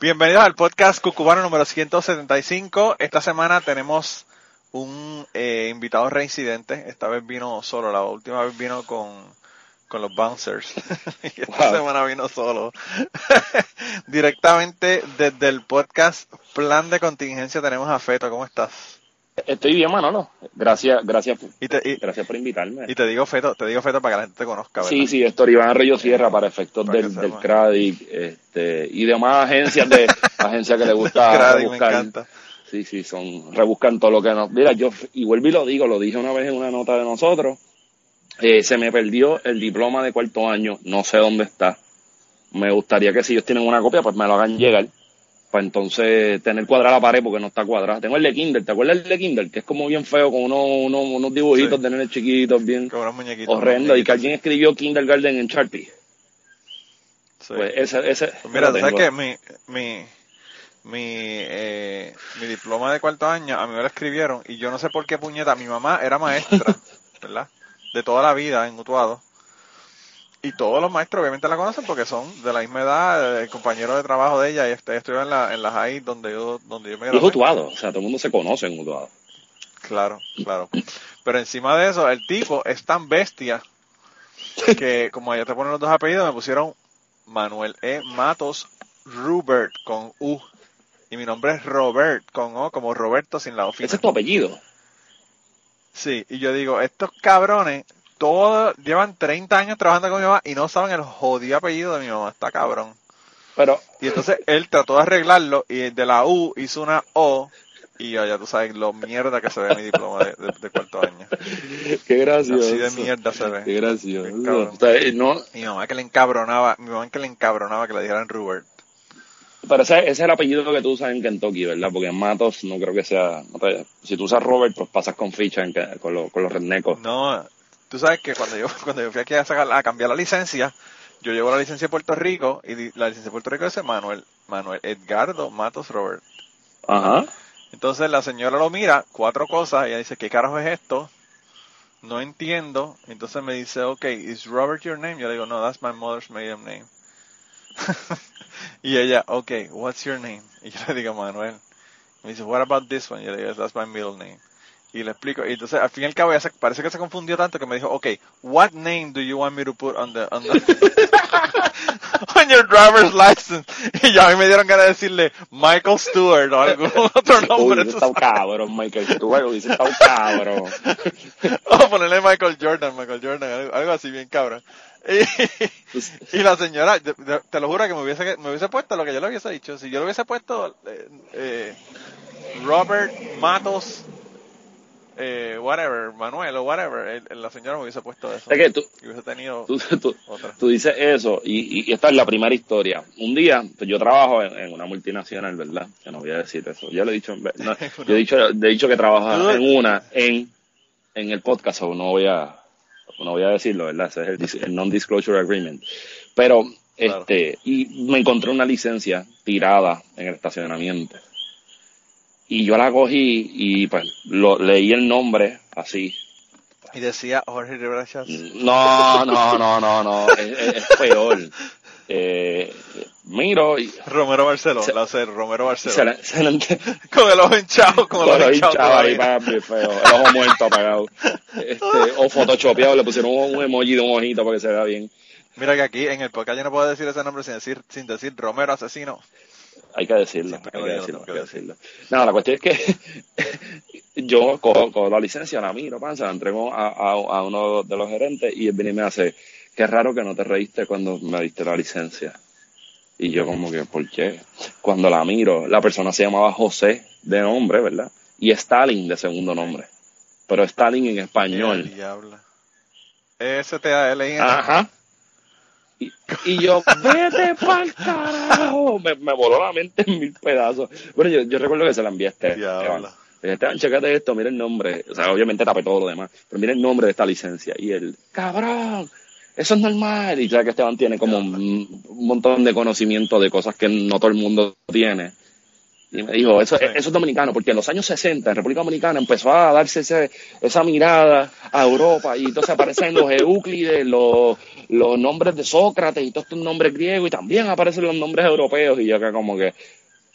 Bienvenidos al podcast Cucubano número 175. Esta semana tenemos un eh, invitado reincidente. Esta vez vino solo, la última vez vino con, con los bouncers. y esta Wow. semana vino solo. Directamente desde el podcast Plan de Contingencia tenemos a Feto. ¿Cómo estás? Estoy bien, Manolo. Gracias, gracias, Y te, y, gracias por invitarme. y te digo Feto, te digo Feto para que la gente te conozca, ¿verdad? Sí, sí, Héctor Iván Arroyo Sierra para efectos Para del, del. CRADIC este, y demás agencias de agencias que le gusta Crowdy, me encanta. Sí, sí, son rebuscan todo lo que no. Mira, yo y vuelvo y lo digo, lo dije una vez en una nota de nosotros. eh, se me perdió el diploma de cuarto año, no sé dónde está. Me gustaría que si ellos tienen una copia, pues me lo hagan llegar. Para entonces tener cuadrada la pared porque no está cuadrada. Tengo el de Kindle, ¿te acuerdas el de Kindle? Que es como bien feo, con unos, unos, unos dibujitos Sí. de nenes chiquitos, bien horrendo. Y que alguien escribió Kindergarten en Sharpie. Sí. Pues ese, ese. Pues mira, sabes que mi, mi, mi, eh, mi diploma de cuarto año, a mí me lo escribieron y yo no sé por qué puñeta, mi mamá era maestra, ¿verdad? De toda la vida en Utuado. Y todos los maestros obviamente la conocen porque son de la misma edad, el compañero de trabajo de ella y este, estudió en la, en la high donde yo, donde yo me Y es gradué. Utuado, o sea, todo el mundo se conoce en Utuado. Claro, claro. Pero encima de eso, el tipo es tan bestia que como allá te ponen los dos apellidos, me pusieron Manuel E. Matos Rubert con U. Y mi nombre es Robert con O, como Roberto sin la O final. Ese es tu apellido. Sí, y yo digo, estos cabrones, todos llevan 30 años trabajando con mi mamá y no saben el jodido apellido de mi mamá. Está cabrón. Pero, Y entonces él trató de arreglarlo y de la U hizo una O. Y ya, ya tú sabes lo mierda que se ve mi diploma de, de- de cuarto año. qué gracioso. Así de mierda se ve. Qué gracioso. Qué cabrón. O sea, no, Mi mamá que le encabronaba, mi mamá que le encabronaba que le dijeran Robert. pero ese, ese es el apellido que tú usas en Kentucky, ¿verdad? Porque en Matos no creo que sea. no te- si tú usas Robert, pues pasas con ficha en con, los con los rednecos. No, tú sabes que cuando yo, cuando yo fui aquí a, sacar, a cambiar la licencia, yo llevo la licencia de Puerto Rico y la licencia de Puerto Rico dice Manuel, Manuel Edgardo Matos Robert. Ajá. Entonces la señora lo mira, cuatro cosas, y ella dice, ¿qué carajo es esto? No entiendo. Entonces me dice, ok, ¿is Robert your name? Yo le digo, no, that's my mother's maiden name. y ella, ok, what's your name? Y yo le digo, Manuel. Me dice, what about this one? Y yo le digo, that's my middle name. Y le explico, y entonces al fin y al cabo ella se- parece que se confundió tanto que me dijo, ok, what name do you want me to put on the, on the, on your driver's license? Y ya a mí me dieron ganas de decirle Michael Stewart o algún otro Uy, nombre. tú está un cabrón, Michael Stewart. Dice, está un cabrón. O ponerle Michael Jordan, Michael Jordan, algo, algo así bien cabrón. Y, y la señora, te lo juro que me hubiese, me hubiese puesto lo que yo le hubiese dicho. Si yo le hubiese puesto eh, eh, Robert Matos, eh, whatever, Manuel o whatever, el- la señora me hubiese puesto eso. Es que tú, Y hubiese tenido tú, tú, otra. tú dices eso y, y- esta es la primera historia. Un día, pues yo trabajo en, en una multinacional, ¿verdad? Que no voy a decir eso. Yo le he dicho, no, yo he dicho, he dicho que trabaja Tú- en una, en, en el podcast, o no voy a, no voy a decirlo, ¿verdad? Ese es el, dis- el non-disclosure agreement. Pero, Claro. este, y me encontré una licencia tirada en el estacionamiento. Y yo la cogí y pues lo, leí el nombre así, Y decía Jorge Rivera no, no, no, no, no, es, es- es peor. Eh, miro y Romero Barceló, Se- la sé, Romero Barceló. se le, se le Con el ojo hinchado, con el con ojo los hinchado. ahí bien feo, el ojo muerto apagado. Este, o photoshopeado, le pusieron un, un emoji de un ojito para que se vea bien. Mira que aquí en el podcast yo no puedo decir ese nombre sin decir, sin decir Romero asesino. Hay que decirlo, hay que decirlo, hay que decirlo. No, la cuestión es que yo cojo, cojo la licencia, la miro, pan, se la entrego a, a, a uno de los gerentes y él viene y me hace, qué raro que no te reíste cuando me diste la licencia. Y yo como que, ¿por qué? Cuando la miro, la persona se llamaba José de nombre, ¿verdad? Y Stalin de segundo nombre. Pero Stalin en español. S-T-A-L-I-N. Ajá. Y, y yo, vete pa'l carajo. Me, me voló la mente en mil pedazos. Bueno, yo, yo recuerdo que se la envié a este. Esteban, chécate esto, mira el nombre. O sea, obviamente tapé todo lo demás. Pero mira el nombre de esta licencia. Y él, cabrón, eso es normal. Y sabes que Esteban tiene como un, un montón de conocimiento de cosas que no todo el mundo tiene. Y me dijo, eso, Sí. eso es dominicano, porque en los años 60 en República Dominicana empezó a darse ese, esa mirada a Europa y entonces aparecen los Euclides, los, los nombres de Sócrates y todos estos nombres griegos y también aparecen los nombres europeos y yo acá como que,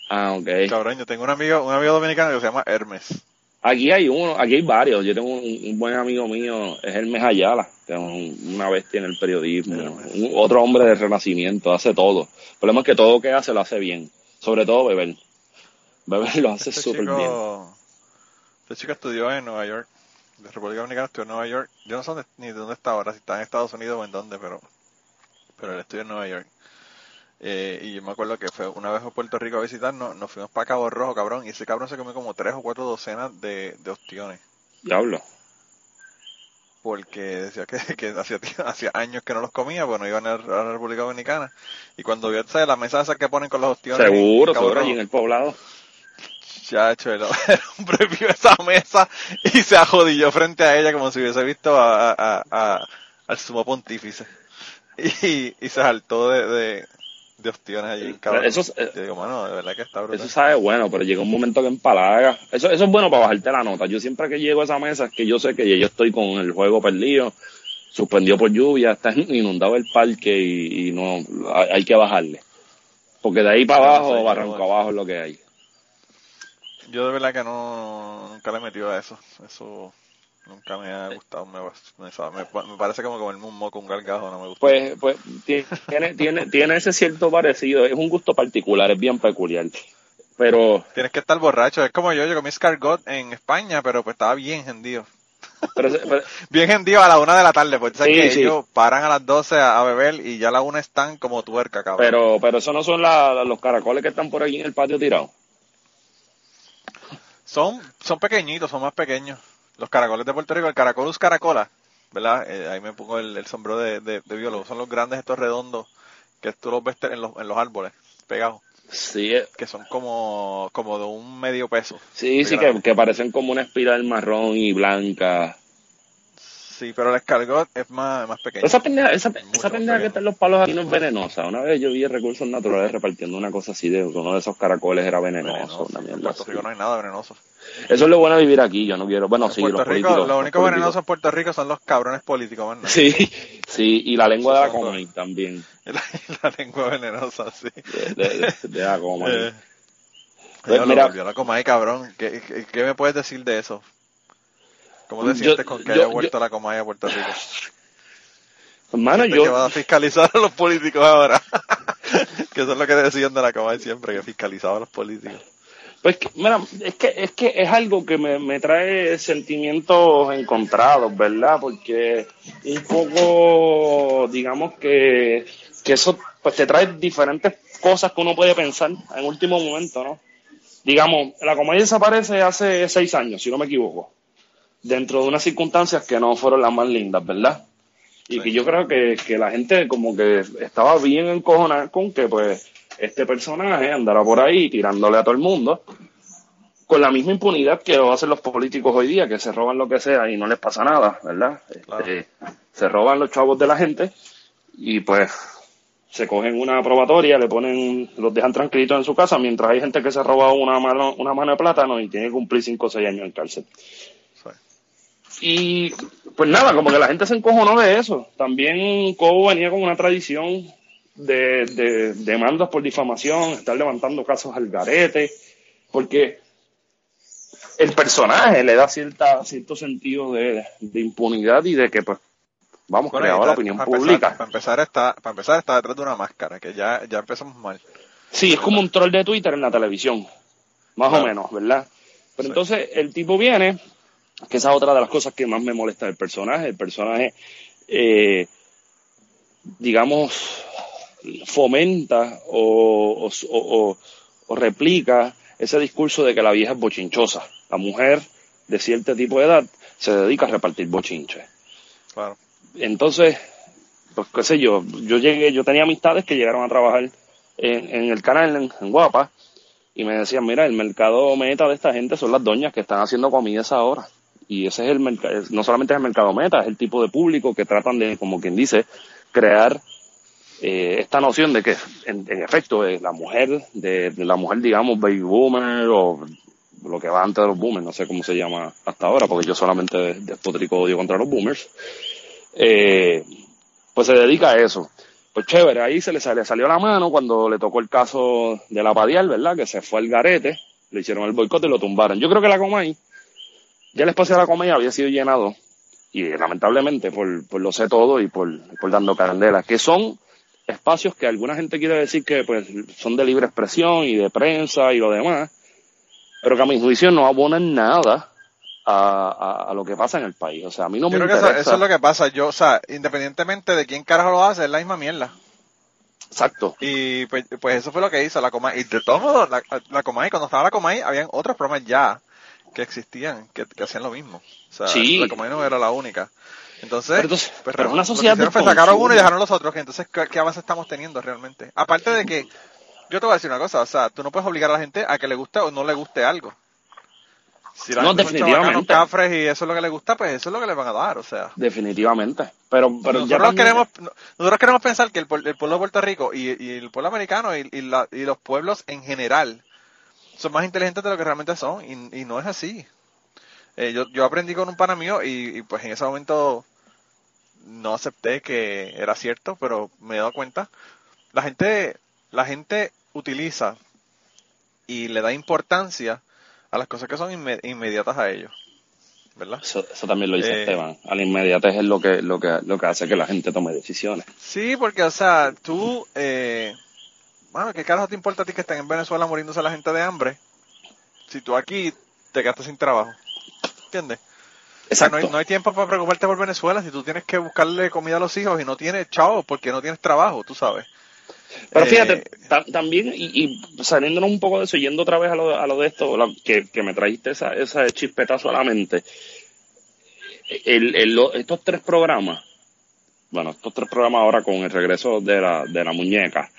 ah, ok. Cabrón, yo tengo un amigo, un amigo dominicano que se llama Hermes. Aquí hay uno, aquí hay varios. Yo tengo un, un buen amigo mío, es Hermes Ayala, que es un- una bestia en el periodismo, un- otro hombre del renacimiento, hace todo. El problema es que todo lo que hace lo hace bien, sobre todo beber. Lo hace Este súper bien. este chico estudió en Nueva York, de República Dominicana estudió en Nueva York. Yo no sé dónde- ni de dónde está ahora, si está en Estados Unidos o en dónde, pero, pero él estudió en Nueva York. Eh, y yo me acuerdo que fue una vez a Puerto Rico a visitarnos, nos fuimos para Cabo Rojo, cabrón, y ese cabrón se comió como tres o cuatro docenas de, de ostiones. Diablo. porque decía que, que hacía, años que no los comía, bueno, iban a, la República Dominicana. Y cuando vio ¿sabes? la mesa esa que ponen con los ostiones. Seguro, seguro, allí en el poblado. Chacho, el, hombre vio esa mesa y se ajodilló frente a ella como si hubiese visto a, a- a- al sumo pontífice. Y, y se saltó de, de, de ostiones allí. Eso es- eh, Yo digo, mano, de verdad que está brutal. Eso sabe bueno, pero llega un momento que empalaga. Eso, eso es bueno para bajarte la nota. Yo siempre que llego a esa mesa es que yo sé que yo estoy con el juego perdido, suspendió por lluvia, está inundado el parque y, y no hay, que bajarle. Porque de ahí para abajo, barranco abajo es lo que hay. Yo de verdad que no, nunca le he metido a eso. Eso nunca me ha gustado. Me, me, sabe- me- parece como comerme un moco, un gargajo, no me gusta. Pues, pues tiene, tiene, tiene ese cierto parecido, es un gusto particular, es bien peculiar. Pero, Tienes que estar borracho. Es como yo, yo comí escargot en España, pero pues estaba bien hendido. pero, pero- Bien hendido a la una de la tarde, porque sabes Sí, que sí. ellos paran a las 12 a, a beber y ya a la una están como tuerca, cabrón. pero, pero eso no son la- los caracoles que están por aquí en el patio tirados. Son, son pequeñitos, son más pequeños. Los caracoles de Puerto Rico, el caracolus caracola, ¿verdad? Eh, ahí me pongo el, el sombrero de, de, de biólogo. Son los grandes estos redondos que tú los ves en los, en los árboles, pegados. Sí, eh, que son como, como de un medio peso. sí, sí, que, que parecen como una espiral marrón y blanca. Sí, pero el escargot es más, más pequeño. Esa pendeja, esa, Mucho esa más pendeja que está en los palos aquí no es venenosa. Una vez yo vi recursos naturales repartiendo una cosa así de uno de esos caracoles era venenoso. Venenoso. En Puerto. Rico no hay nada venenoso. Eso es lo bueno de vivir aquí. Yo no quiero. Bueno, En sí, Puerto los Rico, políticos, lo los único venenoso en Puerto Rico son los cabrones políticos. Sí, sí, y la lengua de la Comay también. La, la lengua venenosa, sí. De, de, de la Comay. Eh, Pues mira- la Comay, cabrón. ¿Qué, qué, qué me puedes decir de eso? ¿Cómo te Yo- sientes con que yo- haya vuelto la Comay a Puerto Rico? Hermano, Sientes que yo, van a fiscalizar a los políticos ahora. que eso es lo que decían de la Comay siempre, que fiscalizaba a los políticos. Pues que, mira, es que, es que es algo que me, me trae sentimientos encontrados, ¿verdad? Porque un poco, digamos que, que eso pues te trae diferentes cosas que uno puede pensar en último momento, ¿no? Digamos, la comedia desaparece hace seis años, si no me equivoco, dentro de unas circunstancias que no fueron las más lindas, ¿verdad? Y Sí. que yo creo que, que la gente como que estaba bien encojonada con que pues este personaje andará por ahí tirándole a todo el mundo con la misma impunidad que lo hacen los políticos hoy día, que se roban lo que sea y no les pasa nada, ¿verdad? Claro. Este, se roban los chavos de la gente y pues se cogen una probatoria, le ponen, los dejan tranquilitos en su casa, mientras hay gente que se roba una mano, una mano de plátano y tiene que cumplir 5 o 6 años en cárcel. Y pues nada, como que la gente se encojonó de eso. También Cobo venía con una tradición de, de demandas por difamación, estar levantando casos al garete, porque el personaje le da cierta, cierto sentido de, de impunidad y de que pues vamos, Bueno, creaba y la opinión para empezar- pública. para empezar está, para empezar está detrás de una máscara, que ya, ya empezamos mal. Sí, es como un troll de Twitter en la televisión, más Claro. o menos, ¿verdad? Pero Sí. entonces el tipo viene, que esa es otra de las cosas que más me molesta del personaje. El personaje, eh, digamos, fomenta o, o- o- o replica ese discurso de que la vieja es bochinchosa. La mujer de cierto tipo de edad se dedica a repartir bochinches. Claro. Entonces, pues qué sé yo, yo llegué, yo tenía amistades que llegaron a trabajar en, en el canal en, en Guapa y me decían, mira, el mercado meta de esta gente son las doñas que están haciendo comidas ahora. Y ese es el mercado, no solamente es el mercado meta, es el tipo de público que tratan de, como quien dice, crear eh, esta noción de que, en, efecto, eh, la mujer, de, la mujer, digamos, baby boomer o lo que va antes de los boomers, no sé cómo se llama hasta ahora, porque yo solamente despotrico odio contra los boomers, eh, pues se dedica a eso. Pues chévere, ahí se le, sale- salió la mano cuando le tocó el caso de la Padial, ¿verdad? Que se fue al garete, le hicieron el boicot y lo tumbaron. Yo creo que la Comay, ya el espacio de la Comay había sido llenado, y lamentablemente por, por lo sé todo y por, por dando candela, que son espacios que alguna gente quiere decir que pues son de libre expresión y de prensa y lo demás, pero que a mi juicio no abonan nada a, a, a lo que pasa en el país. O sea, a mí no Yo me creo que eso es lo que pasa. Yo, o sea, independientemente de quién carajo lo hace, es la misma mierda. Exacto. Y pues, pues eso fue lo que hizo la Comay. Y de todos modos, la, la Comay, cuando estaba la Comay, habían otros programas ya que existían, que, que hacían lo mismo. O sea, Sí. la no era la única. Entonces, Pero entonces- pues, pero una lo que sociedad hicieron de fue sacaron uno y dejaron los otros. Que entonces, ¿qué, qué avance estamos teniendo realmente? Aparte de que, yo te voy a decir una cosa, o sea, tú no puedes obligar a la gente a que le guste o no le guste algo. Si la No, gente definitivamente. cafres y eso es lo que le gusta, pues eso es lo que le van a dar, o sea. Definitivamente. Pero, pero nosotros también- queremos nosotros queremos pensar que el, pueblo- el pueblo de Puerto Rico y, y el pueblo americano y, y la- y los pueblos en general son más inteligentes de lo que realmente son y, y no es así Eh, yo, yo aprendí con un pana mío y, y, pues en ese momento no acepté que era cierto pero me he dado cuenta la gente la gente utiliza y le da importancia a las cosas que son inme- inmediatas a ellos ¿verdad? Eso, eso también lo dice Eh, Esteban. A la inmediatez es lo que, lo que, lo que hace que la gente tome decisiones. Sí, porque, o sea, tú, eh, bueno, ¿qué carajo te importa a ti que estén en Venezuela muriéndose la gente de hambre? Si tú aquí te quedaste sin trabajo. ¿Entiendes? O sea, no Exacto. hay, no hay tiempo para preocuparte por Venezuela si tú tienes que buscarle comida a los hijos y no tienes chavo porque no tienes trabajo, tú sabes. Pero Eh, fíjate, ta- también, y, y saliéndonos un poco de eso, yendo otra vez a lo, a lo de esto, la- que, que me trajiste esa, esa chispetazo a la mente, el, el- estos tres programas, bueno, estos tres programas ahora con el regreso de la, de la muñeca,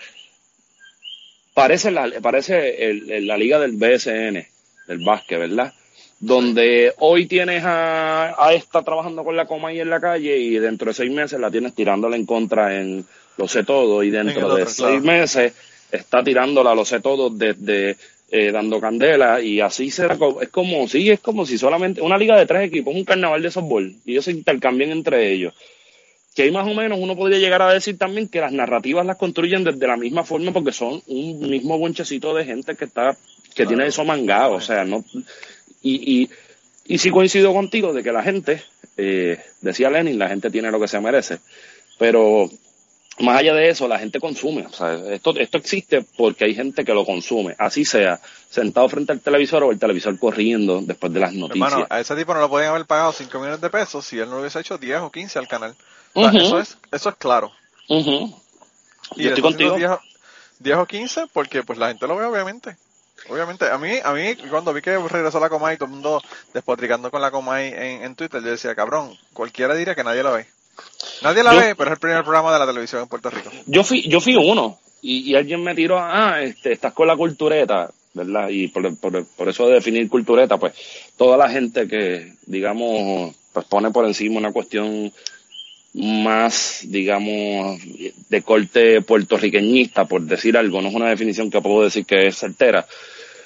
parece la, parece el- el- la liga del BSN, del básquet, ¿verdad? Donde hoy tienes a, a esta trabajando con la coma y en la calle y dentro de seis meses la tienes tirándola en contra en lo sé todo y En dentro de seis claro. meses está tirándola lo sé todo desde eh, dando candela y así será co- es como sí es como si solamente una liga de tres equipos un carnaval de softball y ellos se intercambian entre ellos que ahí más o menos uno podría llegar a decir también que las narrativas las construyen desde la misma forma porque son un mismo bonchecito de gente que está que tiene eso mangado o sea no y, y, y sí coincido contigo de que la gente eh, decía Lenin la gente tiene lo que se merece pero más allá de eso, la gente consume. O sea, esto, esto existe porque hay gente que lo consume. Así sea, sentado frente al televisor o el televisor corriendo después de las noticias. Hermano, a ese tipo no le podían haber pagado 5 millones de pesos si él no hubiese hecho 10 o 15 al canal. O sea, Ujú. eso, es, eso es claro. Y Yo estoy contigo. haciendo 10, o- 10 o 15 porque pues la gente lo ve obviamente. Obviamente, a mí, a mí cuando vi que regresó la Comay, todo el mundo despotricando con la Comay en, en Twitter, yo decía, cabrón, cualquiera diría que nadie la ve. Nadie la Yo- ve, pero es el primer programa de la televisión en Puerto Rico. Yo fui, yo fui uno y, y alguien me tiró, ah, este, estás con la cultureta, ¿verdad? Y por, por, por eso de definir cultureta, pues toda la gente que, digamos, pues pone por encima una cuestión más, digamos, de corte puertorriqueñista, por decir algo, no es una definición que puedo decir que es certera.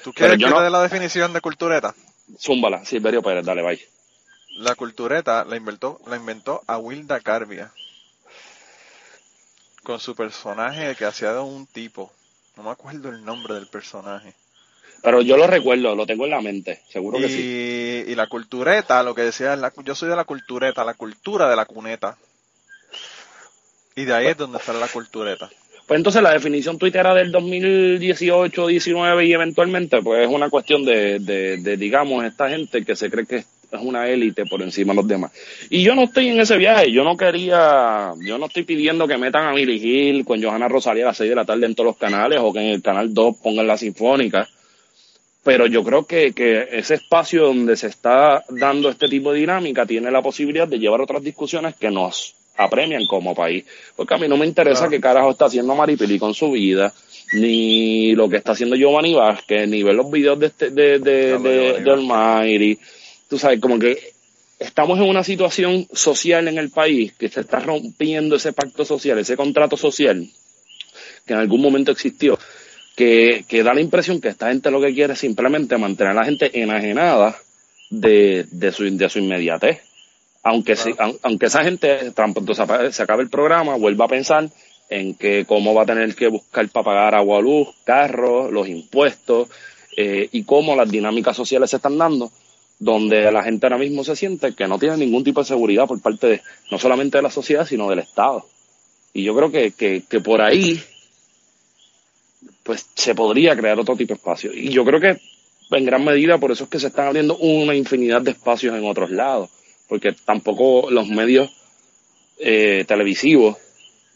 ¿Tú quieres yo que no- te dé la definición de cultureta? Zúmbala, Silverio Pérez, dale, bye. La cultureta la inventó, la inventó a Wilda Carbia. Con su personaje que hacía de un tipo. No me acuerdo el nombre del personaje. Pero yo lo recuerdo, lo tengo en la mente, seguro que y, sí. y la cultureta, lo que decía la, yo soy de la cultureta, la cultura de la cuneta. Y de ahí es donde sale la cultureta. Pues entonces la definición tuitera del 2018, 19 y eventualmente, pues es una cuestión de, de, de, digamos, esta gente que se cree que es una élite por encima de los demás. Y yo no estoy en ese viaje, yo no quería, yo no estoy pidiendo que metan a Milly Gil con Johanna Rosalía a las 6 de la tarde en todos los canales o que en el canal 2 pongan la sinfónica. Pero yo creo que, que ese espacio donde se está dando este tipo de dinámica tiene la posibilidad de llevar otras discusiones que nos apremian como país. Porque a mí no me interesa qué carajo está haciendo Maripili con su vida, ni lo que está haciendo Giovanni Vázquez, ni ver los videos de, este, de, de, de, de Almighty. Tú sabes, como que estamos en una situación social en el país que se está rompiendo ese pacto social, ese contrato social que en algún momento existió, que, que da la impresión que esta gente lo que quiere es simplemente mantener a la gente enajenada de, de, su, de su inmediatez. Aunque, si, aunque esa gente, se acabe el programa, vuelva a pensar en que cómo va a tener que buscar para pagar agua, luz, carros, los impuestos, eh, y cómo las dinámicas sociales se están dando, donde la gente ahora mismo se siente que no tiene ningún tipo de seguridad por parte de, no solamente de la sociedad, sino del Estado. Y yo creo que, que, que por ahí, pues se podría crear otro tipo de espacio. Y yo creo que en gran medida por eso es que se están abriendo una infinidad de espacios en otros lados, porque tampoco los medios eh, televisivos,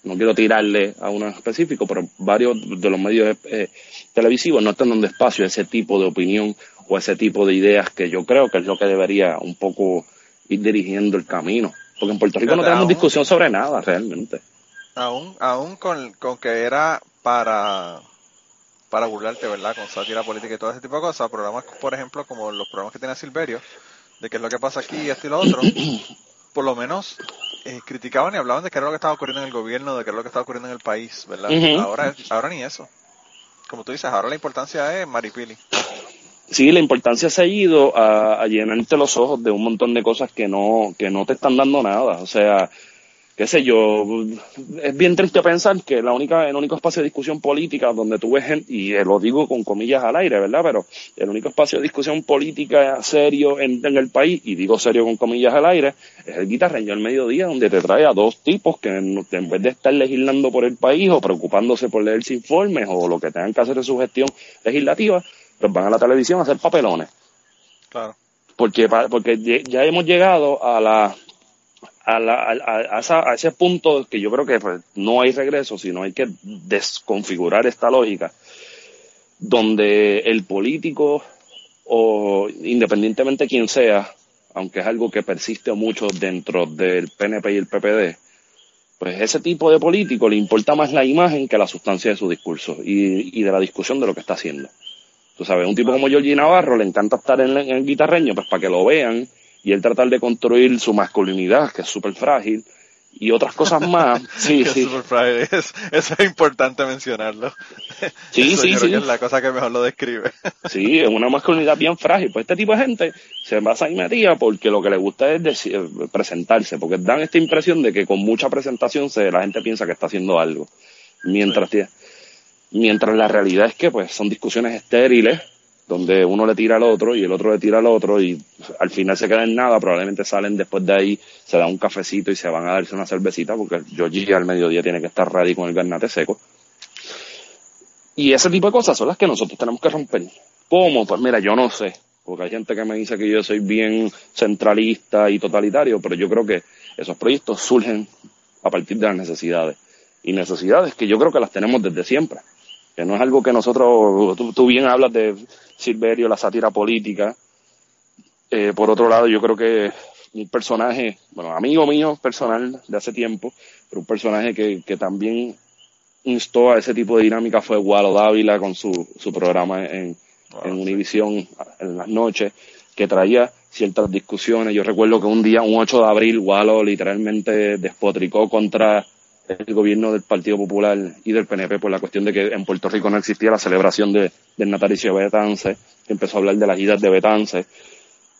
no quiero tirarle a uno específico, pero varios de los medios eh, televisivos no están dando espacio a ese tipo de opinión o ese tipo de ideas que yo creo que es lo que debería un poco ir dirigiendo el camino. Porque en Puerto Rico no tenemos discusión sobre nada realmente. Aún, aún con, con que era para para burlarte, ¿verdad? Con sátira política y todo ese tipo de cosas. Programas, por ejemplo, como los programas que tiene Silverio, de qué es lo que pasa aquí y esto y lo otro, por lo menos eh, criticaban y hablaban de qué era lo que estaba ocurriendo en el gobierno, de qué era lo que estaba ocurriendo en el país, ¿verdad? ahora, ahora ni eso. Como tú dices, ahora la importancia es Maripili. Sí, la importancia se ha ido a, llenarte los ojos de un montón de cosas que no, que no te están dando nada. O sea, qué sé yo, es bien triste pensar que la única, el único espacio de discusión política donde tú ves gente, y lo digo con comillas al aire, ¿verdad? Pero el único espacio de discusión política serio en, el país, y digo serio con comillas al aire, es el guitarreño al mediodía, donde te trae a dos tipos que en, vez de estar legislando por el país o preocupándose por leerse informes o lo que tengan que hacer en su gestión legislativa, pues van a la televisión a hacer papelones. Claro. Porque, porque ya hemos llegado a la a, ese punto que yo creo que pues, no hay regreso, sino hay que desconfigurar esta lógica, donde el político, o independientemente quien sea, aunque es algo que persiste mucho dentro del PNP y el PPD, pues ese tipo de político le importa más la imagen que la sustancia de su discurso y, de la discusión de lo que está haciendo. Tú sabes, un tipo como Georgie Navarro le encanta estar en, en el guitarreño, pues para que lo vean y él tratar de construir su masculinidad, que es súper frágil, y otras cosas más. Sí, sí. Es frágil. eso es importante mencionarlo. Sí, sí, sí. es la cosa que mejor lo describe. Sí, es una masculinidad bien frágil. Pues este tipo de gente se basa en metía porque lo que le gusta es decir, presentarse, porque dan esta impresión de que con mucha presentación se, la gente piensa que está haciendo algo. Mientras, mientras la realidad es que pues son discusiones estériles, donde uno le tira al otro y el otro le tira al otro y al final se queda en nada, probablemente salen después de ahí, se da un cafecito y se van a darse una cervecita porque Georgie al mediodía tiene que estar ready con el garnate seco. Y ese tipo de cosas son las que nosotros tenemos que romper. ¿Cómo? Pues mira, yo no sé, porque hay gente que me dice que yo soy bien centralista y totalitario, pero yo creo que esos proyectos surgen a partir de las necesidades. Y necesidades que yo creo que las tenemos desde siempre que no es algo que nosotros, tú, bien hablas de Silverio, la sátira política. Eh, por otro lado, yo creo que un personaje, bueno, amigo mío personal de hace tiempo, pero un personaje que, que también instó a ese tipo de dinámica fue Walo Dávila con su, su programa en, en Univisión en las noches, que traía ciertas discusiones. Yo recuerdo que un día, un 8 de abril, Walo literalmente despotricó contra el gobierno del Partido Popular y del PNP por la cuestión de que en Puerto Rico no existía la celebración de, del natalicio de Betance, que empezó a hablar de las idas de Betance.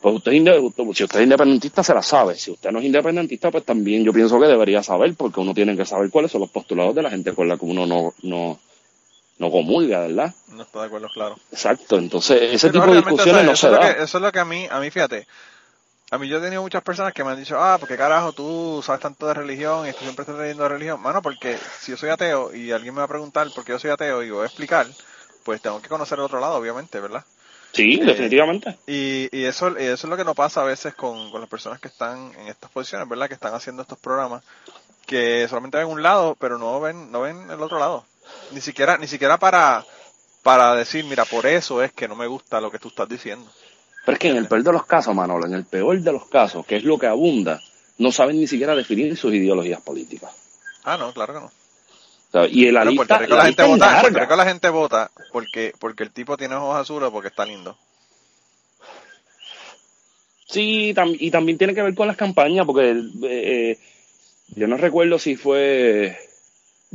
Pues usted, si usted es independentista, se la sabe. Si usted no es independentista, pues también yo pienso que debería saber, porque uno tiene que saber cuáles son los postulados de la gente con la que uno no, no, no comulga, ¿verdad? No está de acuerdo, claro. Exacto, entonces ese tipo de discusiones no se da. eso es lo que a mí, a mí fíjate, a mí yo he tenido muchas personas que me han dicho, ah, porque carajo tú sabes tanto de religión y tú siempre estás leyendo de religión. Mano, porque si yo soy ateo y alguien me va a preguntar por qué yo soy ateo y voy a explicar, pues tengo que conocer el otro lado, obviamente, ¿verdad? Sí, definitivamente. Y, y eso, y eso es lo que no pasa a veces con, con las personas que están en estas posiciones, ¿verdad? Que están haciendo estos programas, que solamente ven un lado, pero no ven, no ven el otro lado. Ni siquiera, ni siquiera para, para decir, mira, por eso es que no me gusta lo que tú estás diciendo. Pero es que en el peor de los casos, Manolo, en el peor de los casos, que es lo que abunda, no saben ni siquiera definir sus ideologías políticas. Ah, no, claro que no. Y en la lista, la la gente vota, en Puerto. Rico la gente vota porque, porque el tipo tiene ojos azules porque está lindo. Sí, tam- y también tiene que ver con las campañas, porque eh, eh, yo no recuerdo si fue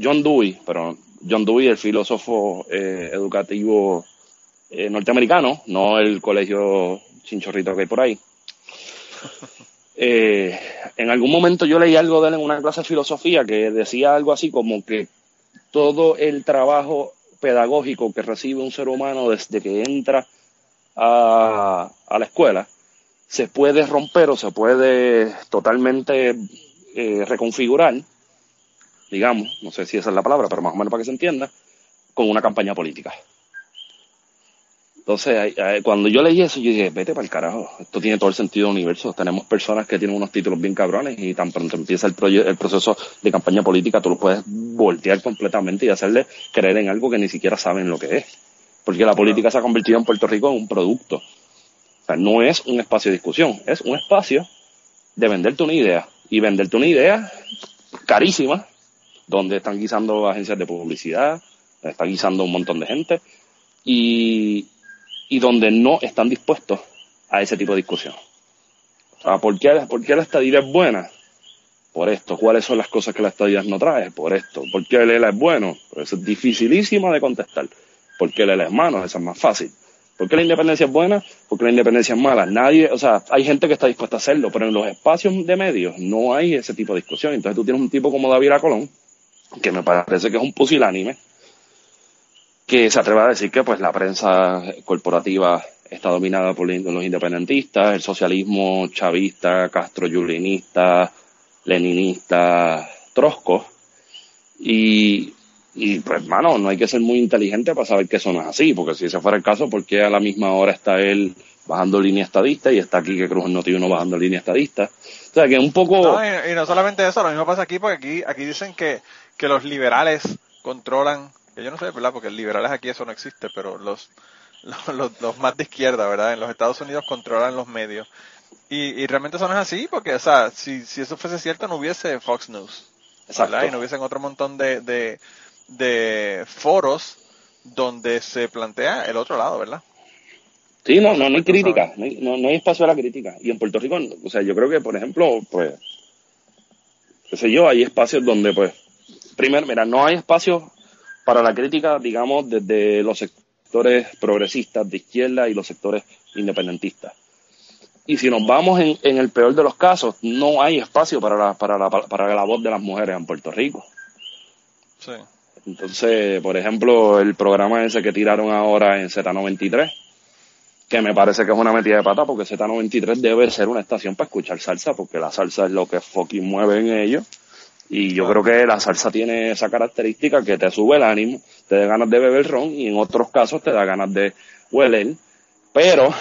John Dewey, pero John Dewey, el filósofo eh, educativo eh, norteamericano, no el colegio chinchorrito que hay por ahí. Eh, en algún momento yo leí algo de él en una clase de filosofía que decía algo así como que todo el trabajo pedagógico que recibe un ser humano desde que entra a, a la escuela se puede romper o se puede totalmente eh, reconfigurar, digamos, no sé si esa es la palabra, pero más o menos para que se entienda, con una campaña política. Entonces, cuando yo leí eso, yo dije, vete para el carajo, esto tiene todo el sentido del universo. Tenemos personas que tienen unos títulos bien cabrones y tan pronto empieza el, el proceso de campaña política, tú lo puedes voltear completamente y hacerle creer en algo que ni siquiera saben lo que es. Porque la política se ha convertido en Puerto Rico en un producto. O sea, no es un espacio de discusión, es un espacio de venderte una idea. Y venderte una idea carísima, donde están guisando agencias de publicidad, están guisando un montón de gente, y, y donde no están dispuestos a ese tipo de discusión. ¿por qué, por qué la estadía es buena? Por esto. ¿Cuáles son las cosas que la estadía no trae? Por esto. ¿Por qué el ELA es bueno? Eso es dificilísimo de contestar. ¿Por qué el ELA es malo? Eso es más fácil. ¿Por qué la independencia es buena? Porque la independencia es mala. Nadie, o sea, hay gente que está dispuesta a hacerlo, pero en los espacios de medios no hay ese tipo de discusión. Entonces tú tienes un tipo como David Colón, que me parece que es un pusilánime, que se atreve a decir que pues la prensa corporativa está dominada por los independentistas, el socialismo chavista, castroyulinista, leninista, trosco, y, pues hermano, no hay que ser muy inteligente para saber que eso no es así, porque si ese fuera el caso, ¿por qué a la misma hora está él bajando línea estadista y está aquí que Cruz el Noti uno bajando línea estadista? O sea que un poco... No, y, y no solamente eso, lo mismo pasa aquí, porque aquí, aquí dicen que, que los liberales controlan, que yo no sé, ¿verdad? Porque liberales aquí eso no existe, pero los, los, los- más de izquierda, ¿verdad? En los Estados Unidos controlan los medios. Y, y realmente eso no es así, porque, o sea, si, si eso fuese cierto, no hubiese Fox News, ¿verdad? Exacto. Y no hubiesen otro montón de, de, de foros donde se plantea el otro lado, ¿verdad? Sí, no, no, no hay crítica, no hay, no, no hay espacio a la crítica. Y en Puerto Rico, o sea, yo creo que, por ejemplo, pues, qué sé yo, hay espacios donde, pues, primero, mira, no hay espacio para la crítica, digamos, desde los sectores progresistas de izquierda y los sectores independentistas. Y si nos vamos en, en el peor de los casos, no hay espacio para la, para, la, para la voz de las mujeres en Puerto Rico. Sí. Entonces, por ejemplo, el programa ese que tiraron ahora en Z93, que me parece que es una metida de pata, porque Z93 debe ser una estación para escuchar salsa, porque la salsa es lo que fucking mueve en ellos. Y yo creo que la salsa tiene esa característica que te sube el ánimo, te da ganas de beber ron y en otros casos te da ganas de hueler. Pero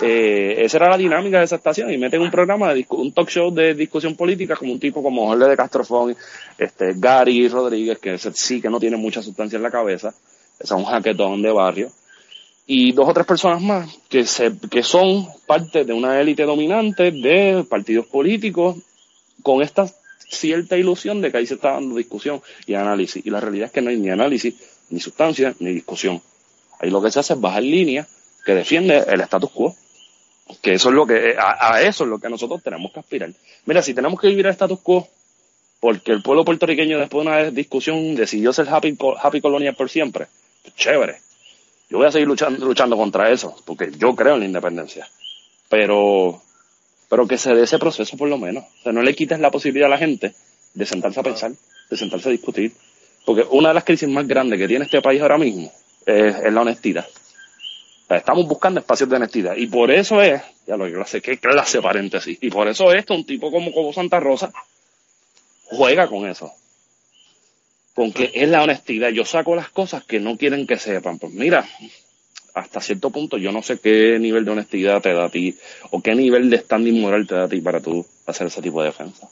eh, esa era la dinámica de esa estación y meten un programa, de un talk show de discusión política como un tipo como Jorge de Castrofón, este, Gary Rodríguez, que ese sí que no tiene mucha sustancia en la cabeza, es un jaquetón de barrio, y dos o tres personas más que, se, que son parte de una élite dominante de partidos políticos con esta cierta ilusión de que ahí se está dando discusión y análisis. Y la realidad es que no hay ni análisis, ni sustancia, ni discusión. Ahí lo que se hace es bajar línea que defiende el status quo. Que eso es lo que, a, eso es lo que nosotros tenemos que aspirar. Mira, si tenemos que vivir el status quo, porque el pueblo puertorriqueño después de una discusión decidió ser happy, happy colonial por siempre, pues chévere. Yo voy a seguir luchando, luchando contra eso, porque yo creo en la independencia. Pero, pero que se dé ese proceso por lo menos. O sea, no le quites la posibilidad a la gente de sentarse a pensar, de sentarse a discutir. Porque una de las crisis más grandes que tiene este país ahora mismo es, es la honestidad. O sea, estamos buscando espacios de honestidad. Y por eso es, ya lo que clase, qué clase paréntesis. Y por eso es que un tipo como, como Santa Rosa juega con eso. Con que es la honestidad. Yo saco las cosas que no quieren que sepan. Pues mira, hasta cierto punto yo no sé qué nivel de honestidad te da a ti o qué nivel de standing moral te da a ti para tú hacer ese tipo de defensa.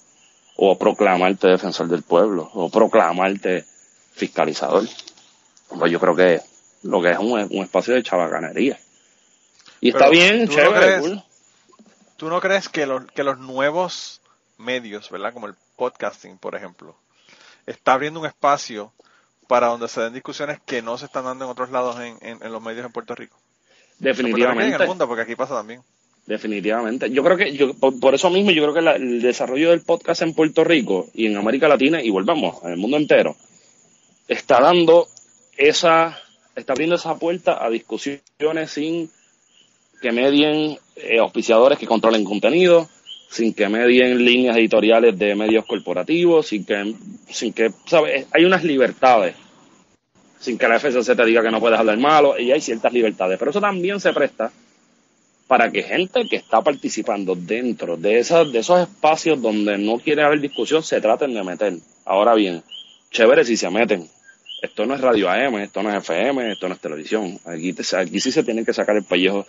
O proclamarte defensor del pueblo, o proclamarte fiscalizador. Pues yo creo que lo que es un, un espacio de chavacanería. Y está bien, ¿tú no chévere, crees- cool. ¿Tú no crees que los, que los nuevos medios, ¿verdad? Como el podcasting, por ejemplo, está abriendo un espacio para donde se den discusiones que no se están dando en otros lados en, en, los medios en Puerto Rico. Definitivamente. En el mundo, porque aquí pasa también. Definitivamente. Yo creo que, yo, por, eso mismo, yo creo que el desarrollo del podcast en Puerto Rico y en América Latina, y volvamos, en el mundo entero, está dando esa, está abriendo esa puerta a discusiones sin que medien eh, auspiciadores que controlen contenido, sin que medien líneas editoriales de medios corporativos, sin que, sin que, ¿sabes? Hay unas libertades, sin que la FCC te diga que no puedes hablar malo, y hay ciertas libertades, pero eso también se presta para que gente que está participando dentro de, esas, de esos espacios donde no quiere haber discusión se traten de meter. Ahora bien, chévere si se meten. Esto no es radio AM, esto no es FM, esto no es televisión. Aquí, aquí sí se tienen que sacar el pellejo,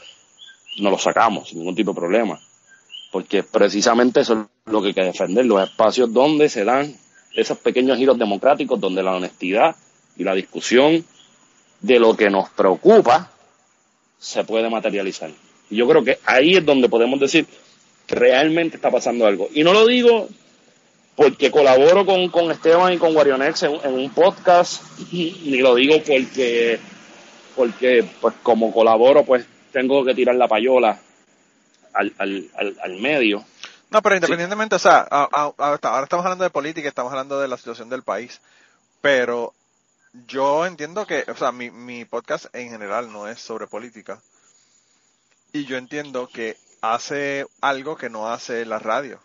no lo sacamos sin ningún tipo de problema. Porque precisamente eso es lo que hay que defender, los espacios donde se dan esos pequeños giros democráticos, donde la honestidad y la discusión de lo que nos preocupa se puede materializar. Y yo creo que ahí es donde podemos decir que realmente está pasando algo. Y no lo digo porque colaboro con, con Esteban y con Warionex en, en un podcast, ni lo digo porque, porque pues como colaboro, pues tengo que tirar la payola al, al, al, medio. No, pero independientemente, o sea, ahora estamos hablando de política, estamos hablando de la situación del país, pero yo entiendo que, o sea, mi, mi podcast en general no es sobre política y yo entiendo que hace algo que no hace la radio,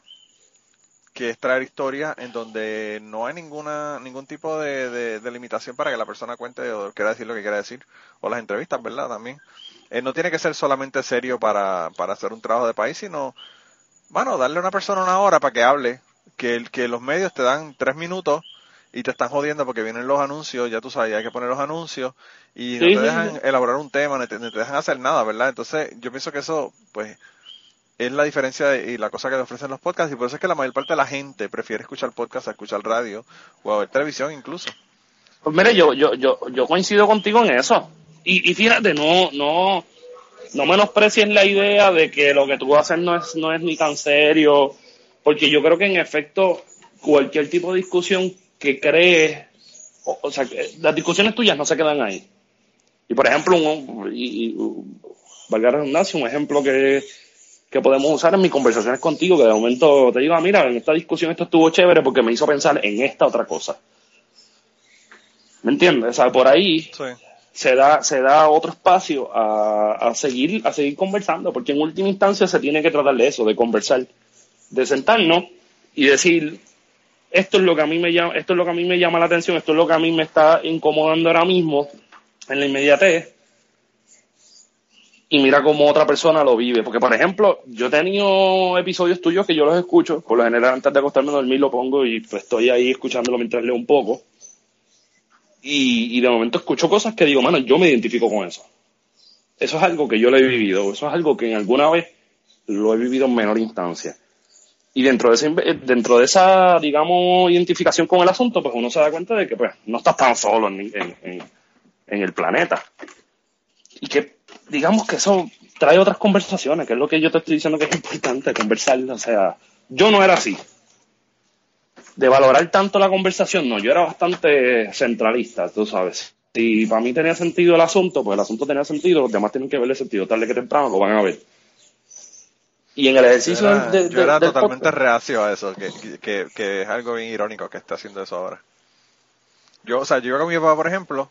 que es traer historias en donde no hay ninguna ningún tipo de, de, limitación para que la persona cuente o quiera decir lo que quiera decir, o las entrevistas, ¿verdad? También. Eh, no tiene que ser solamente serio para, para hacer un trabajo de país, sino, bueno, darle a una persona una hora para que hable, que, que los medios te dan tres minutos y te están jodiendo porque vienen los anuncios, ya tú sabes, hay que poner los anuncios y no te dejan elaborar un tema, no te, dejan hacer nada, ¿verdad? Entonces, yo pienso que eso, pues, es la diferencia y la cosa que te ofrecen los podcasts y por eso es que la mayor parte de la gente prefiere escuchar podcast a escuchar radio o a ver televisión incluso. Pues mire, yo, yo, yo, yo coincido contigo en eso. Y, y fíjate, no, no, no menosprecies la idea de que lo que tú haces no es, no es ni tan serio, porque yo creo que en efecto cualquier tipo de discusión que cree, o, sea, las discusiones tuyas no se quedan ahí. Y por ejemplo, un, y, valga la redundancia, un ejemplo que, que podemos usar en mis conversaciones contigo, que de momento te digo, ah, mira, en esta discusión esto estuvo chévere porque me hizo pensar en esta otra cosa. ¿Me entiendes? O sea, por ahí se da, se da otro espacio a, a, seguir, a seguir conversando, porque en última instancia se tiene que tratar de eso, de conversar, de sentarnos y decir, esto es lo que a mí me llama, esto es lo que a mí me llama la atención, esto es lo que a mí me está incomodando ahora mismo en la inmediatez. Y mira cómo otra persona lo vive. Porque, por ejemplo, yo he tenido episodios tuyos que yo los escucho. Por lo general, antes de acostarme a dormir lo pongo y pues, estoy ahí escuchándolo mientras leo un poco. Y, de momento escucho cosas que digo, mano, yo me identifico con eso. Eso es algo que yo lo he vivido. Eso es algo que en alguna vez lo he vivido en menor instancia. Y dentro de, ese, dentro de esa, digamos, identificación con el asunto, pues uno se da cuenta de que pues no estás tan solo en el planeta. Y que, digamos que eso trae otras conversaciones, que es lo que yo te estoy diciendo que es importante conversar. O sea, yo no era así. De valorar tanto la conversación, no, yo era bastante centralista, tú sabes. Si para mí tenía sentido el asunto, pues el asunto tenía sentido, los demás tienen que verle sentido, tarde que temprano lo van a ver. Y en el ejercicio yo era, de, yo era totalmente reacio a eso, que, que, que, es algo bien irónico que está haciendo eso ahora. Yo, o sea, yo iba con mi papá, por ejemplo,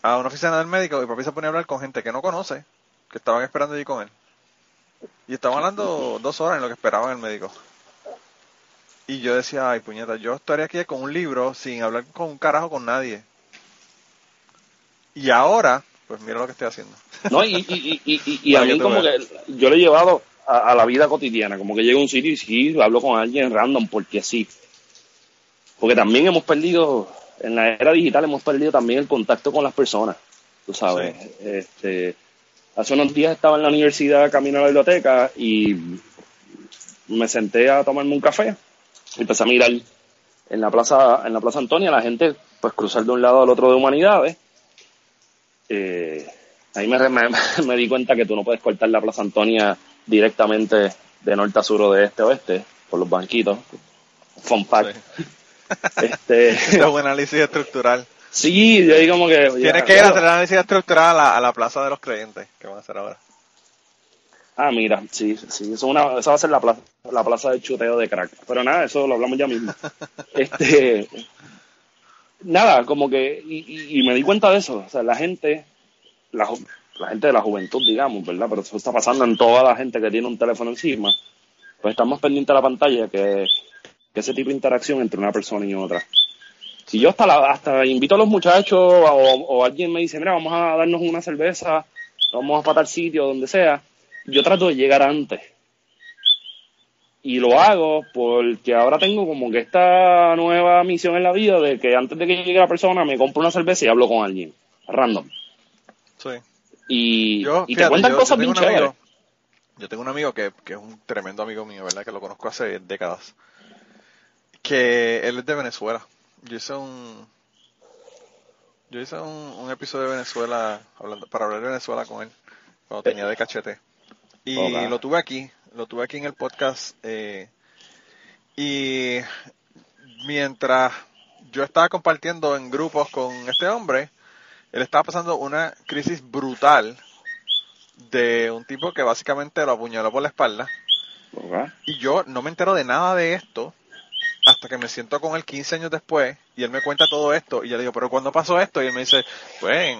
a una oficina del médico y papi se pone a hablar con gente que no conoce, que estaban esperando allí con él. Y estaban hablando dos horas en lo que esperaban el médico. Y yo decía, ay puñeta, yo estaría aquí con un libro sin hablar con un carajo con nadie. Y ahora, pues mira lo que estoy haciendo. No, y, y, y, y, a mí como que yo le he llevado a, la vida cotidiana, como que llego a un sitio y sí, hablo con alguien random porque sí. Porque también hemos perdido, en la era digital hemos perdido también el contacto con las personas, tú sabes. Este, hace unos días estaba en la universidad camino a la biblioteca y me senté a tomarme un café. Empecé a mirar en la plaza, en la plaza Antonia, la gente pues cruzar de un lado al otro de humanidades. Eh, ahí me, me, di cuenta que tú no puedes cortar la plaza Antonia directamente de norte a sur o de este a oeste, por los banquitos. Fun. Sí. Este, es un análisis estructural. sí, yo digo como que... Tienes ya, que ir a hacer el análisis estructural a la, a la plaza de los creyentes, que van a hacer ahora. Ah, mira, sí, sí, eso, es una, eso va a ser la plaza, la plaza de chuteo de crack. Pero nada, eso lo hablamos ya mismo. este, nada, como que, y, me di cuenta de eso, o sea, la gente, la, gente de la juventud, digamos, ¿verdad? Pero eso está pasando en toda la gente que tiene un teléfono encima, pues estamos pendientes de la pantalla que, que ese tipo de interacción entre una persona y otra. Si yo hasta, la- hasta invito a los muchachos o, o alguien me dice, mira, vamos a darnos una cerveza, vamos a para tal sitio, donde sea, yo trato de llegar antes. Y lo hago porque ahora tengo como que esta nueva misión en la vida de que antes de que llegue la persona me compro una cerveza y hablo con alguien. Random. Sí. Y, Yo, y te cuentan yo- cosas yo bien un chéveres. amigo, yo tengo un amigo que, que es un tremendo amigo mío, ¿verdad? Que lo conozco hace décadas. Que él es de Venezuela. Yo hice un, yo hice un, un episodio de Venezuela, hablando, para hablar de Venezuela con él, cuando tenía de cachete. Y lo tuve aquí, lo tuve aquí en el podcast, eh, y mientras yo estaba compartiendo en grupos con este hombre, él estaba pasando una crisis brutal de un tipo que básicamente lo apuñaló por la espalda. Y yo no me entero de nada de esto hasta que me siento con él 15 años después y él me cuenta todo esto y yo le digo, pero ¿cuándo pasó esto? Y él me dice, pues en,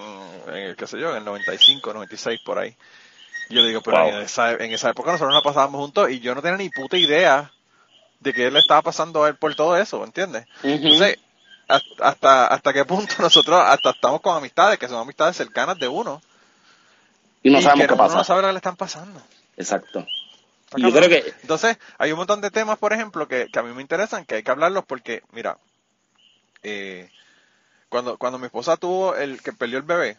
en qué sé yo, en el 95, 96 por ahí. Yo le digo, pero Wow. en, esa, en esa época nosotros la pasábamos juntos y yo no tenía ni puta idea de que él le estaba pasando a él por todo eso, ¿entiendes? Entonces, hasta, hasta, hasta qué punto nosotros hasta estamos con amistades que son amistades cercanas de uno y no y sabemos que qué uno pasa. no sabe lo que le están pasando. Exacto. Yo creo que Entonces, hay un montón de temas, por ejemplo, que, que a mí me interesan, que hay que hablarlos porque, mira, eh, cuando, cuando mi esposa tuvo el que perdió el bebé,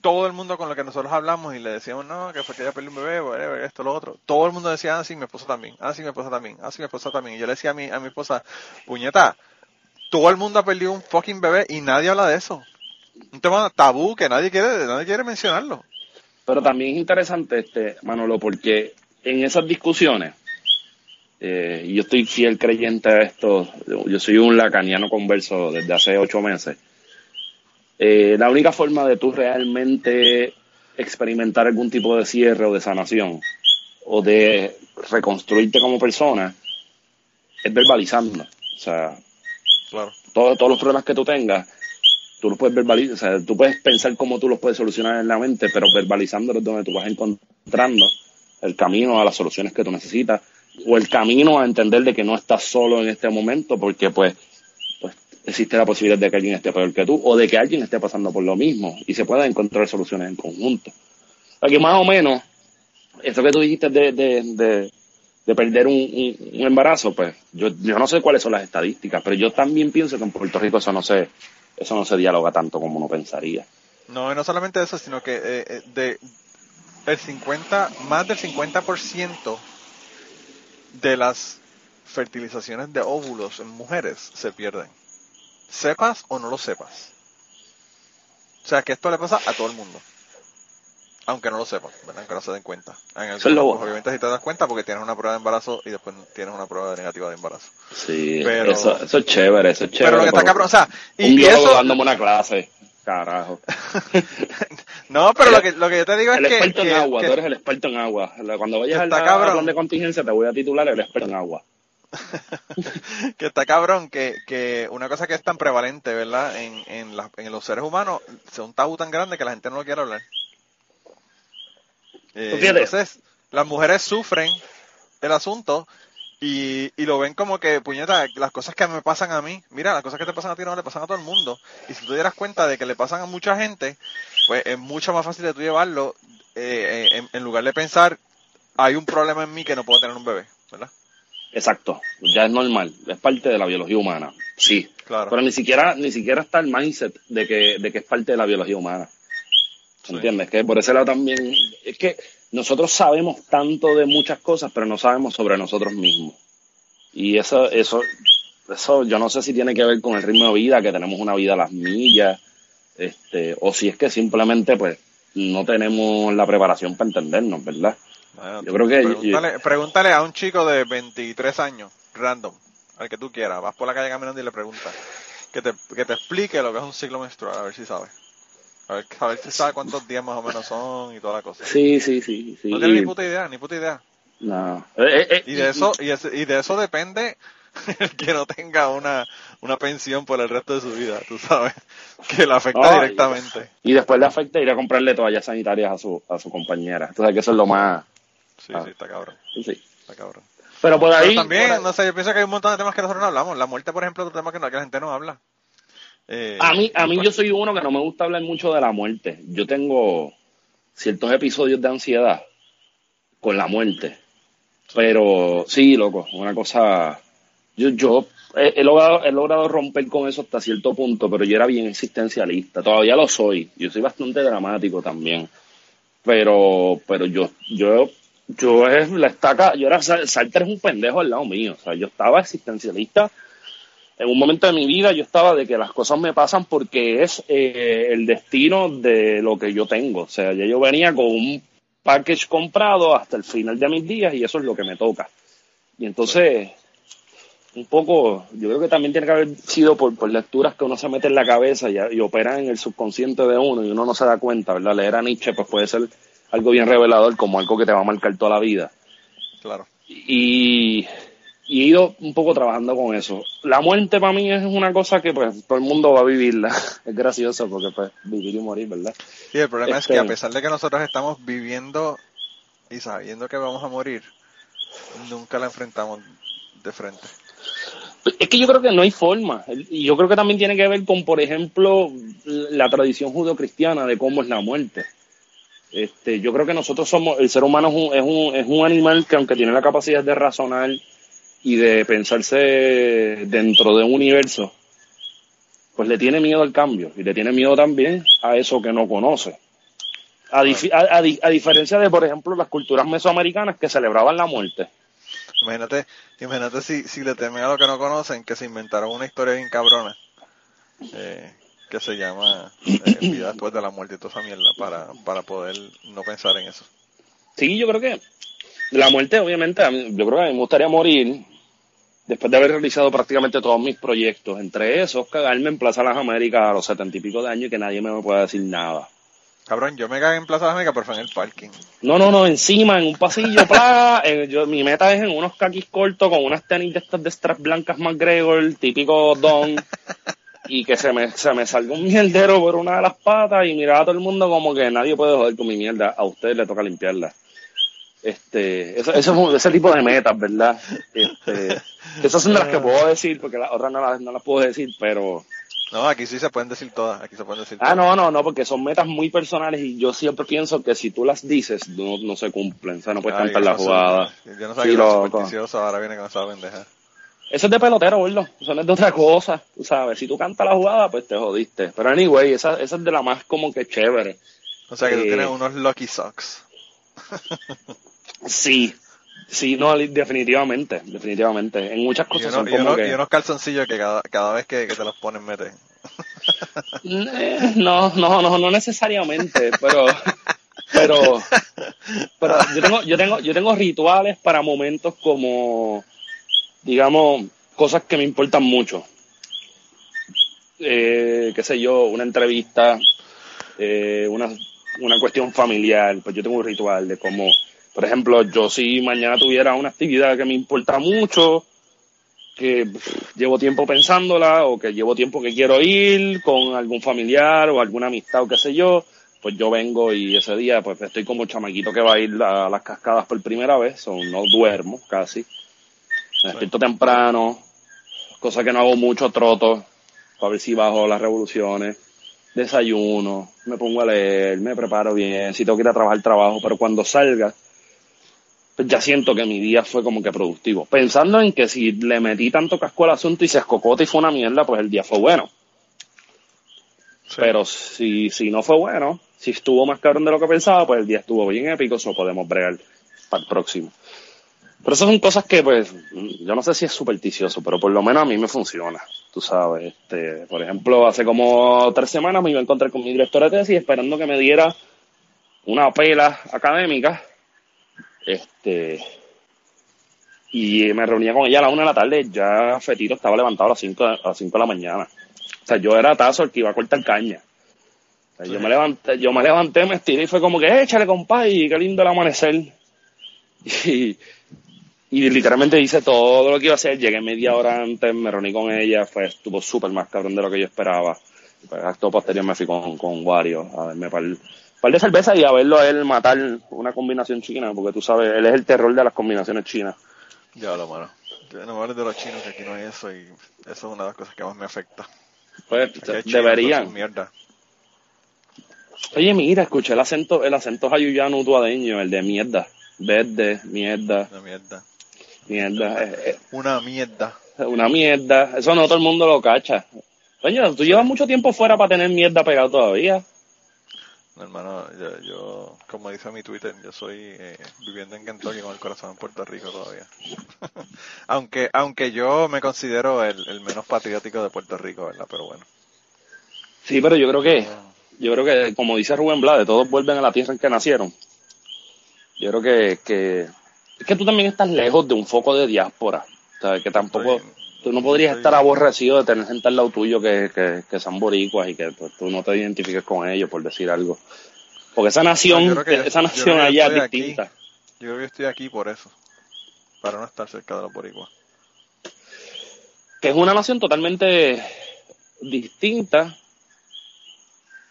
todo el mundo con lo que nosotros hablamos y le decíamos, no, que fue que ella perdió un bebé, whatever, esto, lo otro, todo el mundo decía, ah, sí, mi esposa también, ah, sí, mi esposa también, ah, sí, mi esposa también. Y yo le decía a mi, a mi esposa, puñeta, todo el mundo ha perdido un fucking bebé y nadie habla de eso. Un tema tabú que nadie quiere, nadie quiere mencionarlo. Pero también es interesante, este, Manolo, porque en esas discusiones, eh, yo estoy fiel creyente a esto, yo soy un lacaniano converso desde hace ocho meses, eh, la única forma de tú realmente experimentar algún tipo de cierre o de sanación o de reconstruirte como persona es verbalizando. O sea, Claro. todo- todos los problemas que tú tengas, tú los puedes verbalizar, o sea, tú puedes pensar cómo tú los puedes solucionar en la mente, pero verbalizándolos donde tú vas encontrando el camino a las soluciones que tú necesitas, o el camino a entender de que no estás solo en este momento, porque pues, pues existe la posibilidad de que alguien esté peor que tú, o de que alguien esté pasando por lo mismo, y se puedan encontrar soluciones en conjunto. Aquí más o menos, eso que tú dijiste de, de, de, de perder un, un- embarazo, pues yo, yo no sé cuáles son las estadísticas, pero yo también pienso que en Puerto Rico eso no se, eso no se dialoga tanto como uno pensaría. No, no solamente eso, sino que eh, eh, de el 50, más del 50% de las fertilizaciones de óvulos en mujeres se pierden. Sepas o no lo sepas. O sea que esto le pasa a todo el mundo. Aunque no lo sepan, ¿verdad? Aunque no se den cuenta. En el bueno. obviamente si te das cuenta porque tienes una prueba de embarazo y después tienes una prueba negativa de embarazo. Sí, Pero- eso, eso es chévere, eso es chévere. Pero lo que está cabrón, o sea, y, eso, dándome una clase, carajo. no, pero El- lo que, lo que yo te digo es El que, experto que- en agua, que- tú eres el experto en agua. Cuando vayas al plan de contingencia te voy a titular el experto en agua. que está cabrón que, que una cosa que es tan prevalente, ¿verdad? En, en, la- en los seres humanos, sea un tabú tan grande que la gente no lo quiere hablar. Eh, entonces, las mujeres sufren el asunto y, y lo ven como que, puñeta, las cosas que me pasan a mí, mira, las cosas que te pasan a ti no le pasan a todo el mundo. Y si tú dieras cuenta de que le pasan a mucha gente, pues es mucho más fácil de tú llevarlo eh, en, en lugar de pensar, hay un problema en mí que no puedo tener un bebé, ¿verdad? Exacto, ya es normal, es parte de la biología humana, sí. Claro. Pero ni siquiera, ni siquiera está el mindset de que, de que es parte de la biología humana. Sí. ¿Entiendes? Que por ese lado también, es que nosotros sabemos tanto de muchas cosas, pero no sabemos sobre nosotros mismos. Y eso, eso, eso yo no sé si tiene que ver con el ritmo de vida, que tenemos una vida a las millas, este, o si es que simplemente pues no tenemos la preparación para entendernos, ¿verdad? Bueno, Yo creo que- Pregúntale, pregúntale a un chico de 23 años, random, al que tú quieras. Vas por la calle caminando y le preguntas. Que te, que te explique lo que es un ciclo menstrual, a ver si sabe. A ver, a ver si sabe cuántos días más o menos son y toda la cosa. Sí, sí, sí, sí. No tiene ni puta idea, ni puta idea. No. Eh, eh, eh, Y de eso, y, de eso depende el que no tenga una, una pensión por el resto de su vida, tú sabes, que le afecta directamente. Y después le afecta ir a comprarle toallas sanitarias a su, a su compañera. Entonces que eso es lo más... Sí, Ah. sí, está cabrón, Sí. está cabrón. Pero por ahí... Pero también, por ahí- no sé, yo pienso que hay un montón de temas que nosotros no hablamos. La muerte, por ejemplo, es otro tema que, no- que la gente no habla. Eh, A mí, a mí pues, yo soy uno que no me gusta hablar mucho de la muerte. Yo tengo ciertos episodios de ansiedad con la muerte. Pero sí, loco, una cosa... Yo, yo he, he logrado, he logrado romper con eso hasta cierto punto, pero yo era bien existencialista. Todavía lo soy. Yo soy bastante dramático también. Pero, pero yo, yo, yo es la estaca, yo era, Salter es un pendejo al lado mío. O sea, yo estaba existencialista en un momento de mi vida yo estaba de que las cosas me pasan porque es eh, el destino de lo que yo tengo. O sea, ya yo venía con un package comprado hasta el final de mis días y eso es lo que me toca. Y entonces, un poco, yo creo que también tiene que haber sido por, por lecturas que uno se mete en la cabeza y, y operan en el subconsciente de uno y uno no se da cuenta, ¿verdad? Leer a Nietzsche pues puede ser algo bien revelador como algo que te va a marcar toda la vida Claro. y, y he ido un poco trabajando con eso. La muerte para mí es una cosa que pues todo el mundo va a vivirla. Es gracioso porque pues vivir y morir, ¿verdad? Y el problema Este- es que a pesar de que nosotros estamos viviendo y sabiendo que vamos a morir, nunca la enfrentamos de frente. Es que yo creo que no hay forma. Y yo creo que también tiene que ver con, por ejemplo, la tradición judeocristiana de cómo es la muerte. Este, yo creo que nosotros somos, el ser humano es un, es un, animal que aunque tiene la capacidad de razonar y de pensarse dentro de un universo, pues le tiene miedo al cambio y le tiene miedo también a eso que no conoce. A, a- a diferencia de, por ejemplo, las culturas mesoamericanas que celebraban la muerte. Imagínate, imagínate si, si le temen a lo que no conocen, que se inventaron una historia bien cabrona, eh, que se llama eh, vida después de la muerte y toda esa mierda, para, para poder no pensar en eso. Sí, yo creo que la muerte, obviamente, a mí- yo creo que a mí me gustaría morir después de haber realizado prácticamente todos mis proyectos, entre esos, cagarme en Plaza Las Américas a los setenta y pico de años y que nadie me pueda decir nada. Cabrón, yo me cagué en Plaza de América, pero fue en el parking. No, no, no, encima, en un pasillo, pla, eh, yo, mi meta es en unos caquis cortos con unas tenis de estas de straps blancas McGregor, típico don, y que se me, se me salga un mierdero por una de las patas y mirar a todo el mundo como que nadie puede joder con mi mierda, a usted le toca limpiarla. Este, eso, eso es ese tipo de metas, ¿verdad? Este, esas son de las que puedo decir, porque las otras no las, no las puedo decir, pero... No, aquí sí se pueden decir todas, aquí se pueden decir Ah, todas. no, no, no, porque son metas muy personales y yo siempre pienso que si tú las dices, no, no se cumplen, o sea, no puedes Ay, cantar la sí. jugada. Yo no sabía Sí, supersticioso, ahora viene con esa pendeja. Eso es de pelotero, gordo. Eso no es de otra cosa. Tú sabes, si tú cantas la jugada, pues te jodiste. Pero anyway, esa, esa es de la más como que chévere. O sea que tú Eh. tienes unos Lucky Socks. Sí. Sí, no, definitivamente, definitivamente. En muchas Y, cosas uno- son y como unos, que... y unos calzoncillos que cada, cada vez que, que te los ponen mete. Eh, No, no, no, no necesariamente, pero... Pero, pero yo tengo, yo tengo, yo tengo rituales para momentos como, digamos, cosas que me importan mucho. Eh, qué sé yo, una entrevista, eh, una, una cuestión familiar, pues yo tengo un ritual de cómo, por ejemplo, yo si mañana tuviera una actividad que me importa mucho, que llevo tiempo pensándola o que llevo tiempo que quiero ir con algún familiar o alguna amistad o qué sé yo, pues yo vengo y ese día pues estoy como chamaquito que va a ir a las cascadas por primera vez, o no duermo casi, me despierto temprano, cosa que no hago mucho, troto, para ver si bajo las revoluciones, desayuno, me pongo a leer, me preparo bien, si tengo que ir a trabajar, trabajo, pero cuando salga, pues ya siento que mi día fue como que productivo. Pensando en que si le metí tanto casco al asunto y se escocota y fue una mierda, pues el día fue bueno. Sí. Pero si, si no fue bueno, si estuvo más cabrón de lo que pensaba, pues el día estuvo bien épico, eso podemos bregar para el próximo. Pero esas son cosas que, pues, yo no sé si es supersticioso, pero por lo menos a mí me funciona. Tú sabes, este, por ejemplo, hace como tres semanas me iba a encontrar con mi directora de tesis esperando que me diera una pela académica Este, y me reunía con ella a la una de la tarde, ya Fetito estaba levantado a las cinco, a las cinco de la mañana. O sea, yo era tazo el que iba a cortar caña. O sea, yo me levanté, yo me levanté, me estiré y fue como que, échale compa, y qué lindo el amanecer. Y, y literalmente hice todo lo que iba a hacer, llegué media hora antes, me reuní con ella, fue, estuvo súper más cabrón de lo que yo esperaba. Y pues, acto posterior me fui con, con Wario a verme para el, par de cerveza y a verlo a él matar una combinación china, porque tú sabes, él es el terror de las combinaciones chinas. Ya lo mano. No me hables de los chinos, que aquí no hay eso y eso es una de las cosas que más me afecta. Pues chinos, deberían. Mierda. Oye, mira, escuché el acento, el acento jayuyano utuadeño, el de mierda. Verde, mierda, Una mierda. Mierda. eh, Una mierda. eh, una mierda. Eso no todo el mundo lo cacha. Coño, tú llevas mucho tiempo fuera para tener mierda pegado todavía. No, hermano, yo, yo, como dice mi Twitter, yo soy eh, viviendo en Kentucky con el corazón en Puerto Rico todavía. aunque aunque yo me considero el, el menos patriótico de Puerto Rico, ¿verdad? Pero bueno. Sí, pero yo creo que, yo creo que, como dice Rubén Blades, todos vuelven a la tierra en que nacieron. Yo creo que, que, es que tú también estás lejos de un foco de diáspora. O sea, que tampoco, Estoy- tú no podrías estoy- estar aborrecido de tener gente al lado tuyo que, que, que son boricuas y que pues, tú no te identifiques con ellos, por decir algo. Porque esa nación, que esa nación allá es aquí. distinta. Yo creo que estoy aquí por eso. Para no estar cerca de los boricuas. que es una nación totalmente distinta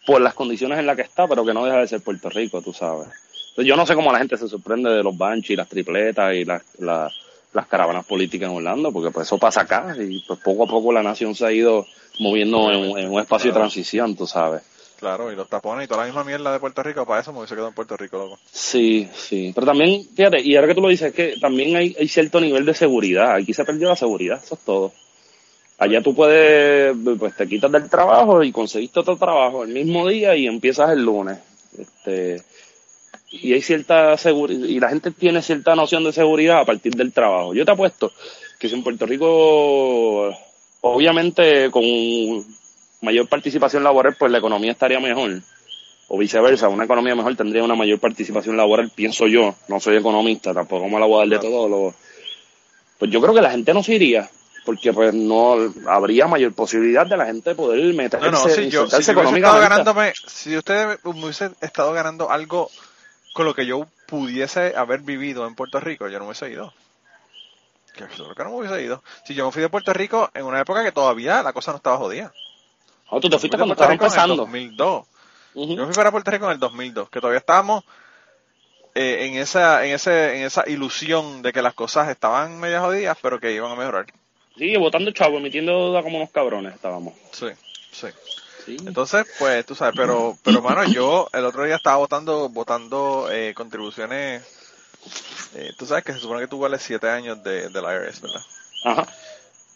por las condiciones en las que está, pero que no deja de ser Puerto Rico, tú sabes. Yo no sé cómo la gente se sorprende de los banchis, las tripletas y las, las, las caravanas políticas en Orlando, porque pues eso pasa acá y pues poco a poco la nación se ha ido moviendo en, en un espacio de Claro. transición, tú sabes. Claro, y los tapones y toda la misma mierda de Puerto Rico, para eso me hubiese quedado en Puerto Rico, loco. Sí, sí. Pero también, fíjate, y ahora que tú lo dices, es que también hay, hay cierto nivel de seguridad. Aquí se perdió la seguridad, eso es todo. Allá tú puedes, pues te quitas del trabajo y conseguiste otro trabajo el mismo día y empiezas el lunes. Este, y hay cierta seguridad, y la gente tiene cierta noción de seguridad a partir del trabajo. Yo te apuesto que si en Puerto Rico, obviamente con mayor participación laboral, pues la economía estaría mejor o viceversa, una economía mejor tendría una mayor participación laboral, pienso yo, no soy economista, tampoco me la voy a dar de todo, lo- pues yo creo que la gente no se iría, porque pues no habría mayor posibilidad de la gente poder meterse, No, no, si yo, si yo ganándome, si usted me hubiese estado ganando algo con lo que yo pudiese haber vivido en Puerto Rico, yo no me hubiese ido. Que seguro que no me hubiese ido. Si yo me fui de Puerto Rico en una época que todavía la cosa no estaba jodida. Ah, tú te fuiste cuando En el empezando. 2002. Ujú. Yo me fui para Puerto Rico en el 2002, que todavía estábamos eh, en esa en ese en esa ilusión de que las cosas estaban medio jodidas, pero que iban a mejorar. Sí, votando chavo, emitiendo como unos cabrones estábamos. Sí, sí. Sí. Entonces, pues, tú sabes, pero, pero, mano, yo el otro día estaba votando, votando eh, contribuciones. eh, tú sabes que se supone que tú vales 7 años de, del IRS, ¿verdad? Ajá.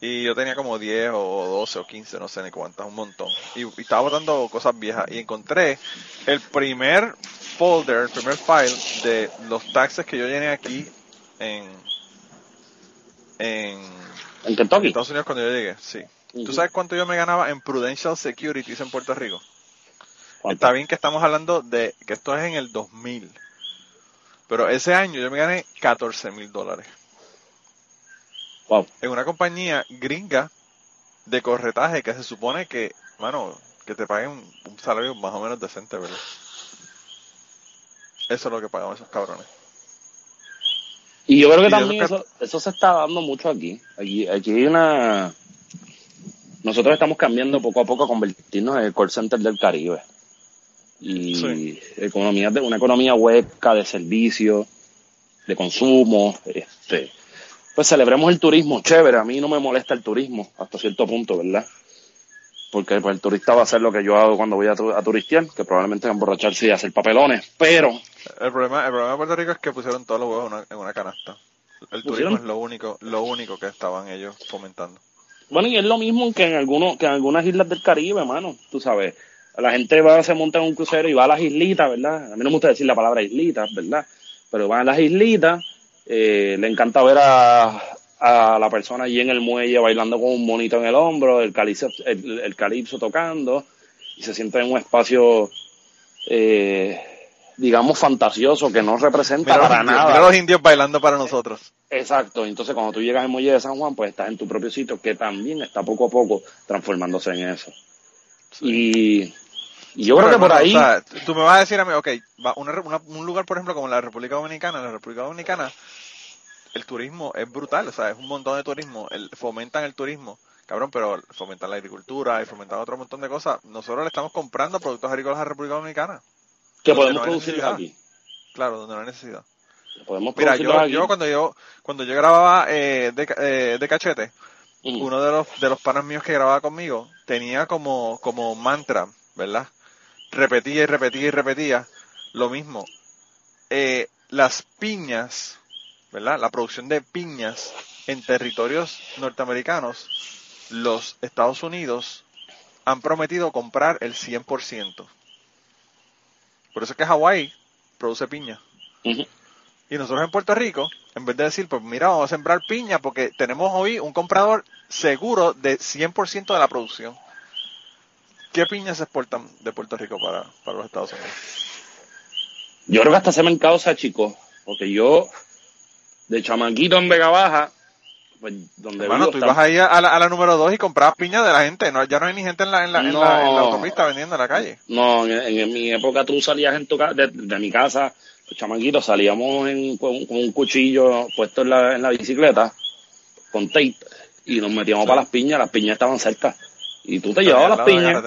Y yo tenía como 10 o 12 o 15, no sé ni cuántas, un montón. Y, y estaba votando cosas viejas y encontré el primer folder, el primer file de los taxes que yo llené aquí en, en En Kentucky. Estados Unidos cuando yo llegué, sí. ¿Tú sabes cuánto yo me ganaba en Prudential Securities en Puerto Rico? ¿Cuánto? Está bien que estamos hablando de que esto es en el 2000. Pero ese año yo me gané 14 mil dólares. Wow. En una compañía gringa de corretaje que se supone que, mano, que te paguen un, salario más o menos decente, ¿verdad? Eso es lo que pagamos esos cabrones. Y yo creo que Y también eso, eso se está dando mucho aquí. Aquí, aquí hay una... Nosotros estamos cambiando poco a poco a convertirnos en el call center del Caribe. Y Sí. economía de, una economía hueca de servicios, de consumo. Este, pues celebremos el turismo, chévere. A mí no me molesta el turismo hasta cierto punto, ¿verdad? Porque pues, el turista va a hacer lo que yo hago cuando voy a, tu- a turistear, que probablemente es emborracharse y hacer papelones. Pero El problema, el problema de Puerto Rico es que pusieron todos los huevos en una, en una canasta. El turismo ¿Pusieron? es lo único, lo único que estaban ellos fomentando. Bueno, y es lo mismo que en algunos, que en algunas islas del Caribe, mano. Tú sabes, la gente va, se monta en un crucero y va a las islitas, ¿verdad? A mí no me gusta decir la palabra islitas, ¿verdad? Pero van a las islitas, eh, le encanta ver a, a la persona allí en el muelle bailando con un monito en el hombro, el calipso, el, el calipso tocando, y se siente en un espacio eh, digamos, fantasioso, que no representa Mira los, para indios, nada. mira los indios bailando para nosotros. Exacto, entonces cuando tú llegas al muelle de San Juan, pues estás en tu propio sitio, que también está poco a poco transformándose en eso. Y, y yo creo que por ahí, o sea, tú me vas a decir a mí, ok, va una, una- un lugar, por ejemplo, como la República Dominicana, la República Dominicana, el turismo es brutal, o sea, es un montón de turismo, el, fomentan el turismo, cabrón, pero fomentan la agricultura y fomentan otro montón de cosas. Nosotros le estamos comprando productos agrícolas a la República Dominicana, que donde podemos no producirlos aquí. claro, donde no hay necesidad. Podemos Mira, yo, aquí. yo cuando yo cuando yo grababa eh, de, eh, de cachete, uno de los de los panas míos que grababa conmigo tenía como como mantra, ¿verdad? Repetía y repetía y repetía lo mismo. Eh, las piñas, ¿verdad? La producción de piñas en territorios norteamericanos, los Estados Unidos han prometido comprar el 100%. Por eso es que Hawái produce piña. Y nosotros en Puerto Rico, en vez de decir, pues mira, vamos a sembrar piña porque tenemos hoy un comprador seguro de 100% de la producción. ¿Qué piñas se exportan de Puerto Rico para, para los Estados Unidos? Yo creo que hasta ese mercado se achicó, porque yo, de chamaquito en Vega Baja, pues donde Hermano, vivo tú está- ibas ahí a la, a la número 2 y comprabas piña de la gente. No, ya no hay ni gente en la, en la, en la, en la autopista vendiendo en la calle. No, en, mi época tú salías en tu ca- de, de mi casa, los chamaquitos, salíamos en- con, con un cuchillo puesto en la, en la bicicleta, con tape, y nos metíamos Sí. para las piñas, las piñas estaban cerca. Y tú te llevabas las piñas,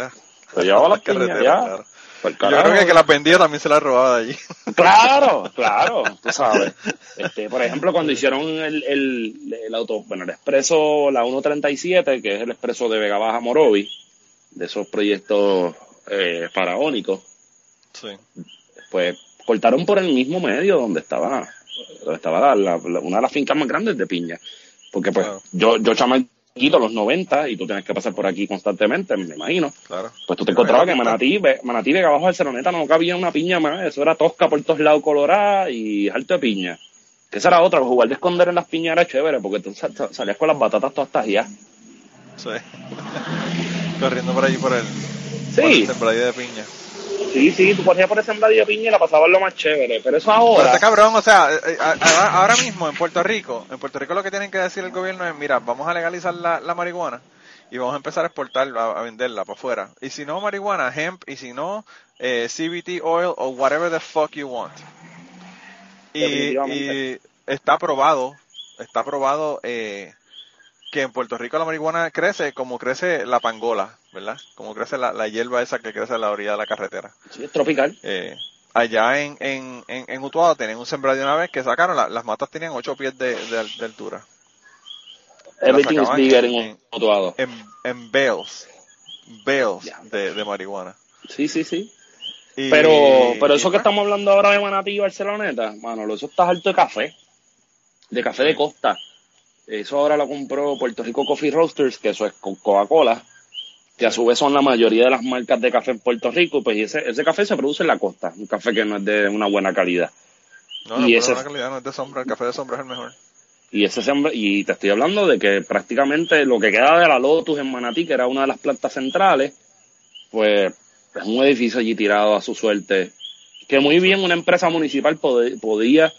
te llevabas las La piñas, ya. Por Yo creo que que las vendía también se las robaba de allí. Claro, claro, tú sabes. Este, por ejemplo, cuando hicieron el, el, el auto, bueno, el expreso, la 137, que es el expreso de Vega Baja Morovi, de esos proyectos eh, faraónicos, Sí. pues cortaron por el mismo medio donde estaba, donde estaba la- la- la- una de las fincas más grandes de piña. Porque pues yo, yo chamaquito los 90 y tú tienes que pasar por aquí constantemente, me imagino. Claro. Pues tú te encontrabas que. Manatí, Manatí Vega Bajo del Ceroneta no cabía una piña más, eso era tosca por todos lados colorada y alto de piña. Que esa era otra, jugar de esconder en las piñas era chévere, porque tú sal- sal- salías con las batatas todas tajidas. Sí. Corriendo por allí por el, por Sí, el sembradío de piña. Sí, sí, tú corrías por de piña y la pasabas lo más chévere, pero eso Pero ahora... está cabrón, o sea, eh, eh, a- ahora mismo en Puerto Rico, en Puerto Rico lo que tienen que decir el gobierno es, mira, vamos a legalizar la, la marihuana y vamos a empezar a exportar, a, venderla para afuera. Y si no marihuana, hemp, y si no eh, CBT oil o whatever the fuck you want. Y, y está probado, está probado eh, que en Puerto Rico la marihuana crece como crece la pangola, ¿verdad? Como crece la, la hierba esa que crece a la orilla de la carretera. Sí, es tropical. Eh, allá en, en, en, en Utuado tenían un sembradío una vez que sacaron, la- las matas tenían 8 pies de, de, de altura. Everything is bigger en- Utuado. En, en bales, de, de marihuana. Sí, sí, sí. Y- Pero, pero y eso que estamos hablando ahora de Manatí y Barceloneta, mano, eso está alto de café, de café de costa. Eso ahora lo compró Puerto Rico Coffee Roasters, que eso es con Coca-Cola, que a su vez son la mayoría de las marcas de café en Puerto Rico, pues y ese, ese café se produce en la costa, un café que no es de una buena calidad. No, no, y ese- la calidad no es de sombra, el café de sombra es el mejor. Y ese y te estoy hablando de que prácticamente lo que queda de la Lotus en Manatí, que era una de las plantas centrales, pues es un edificio allí tirado a su suerte, que muy bien una empresa municipal podía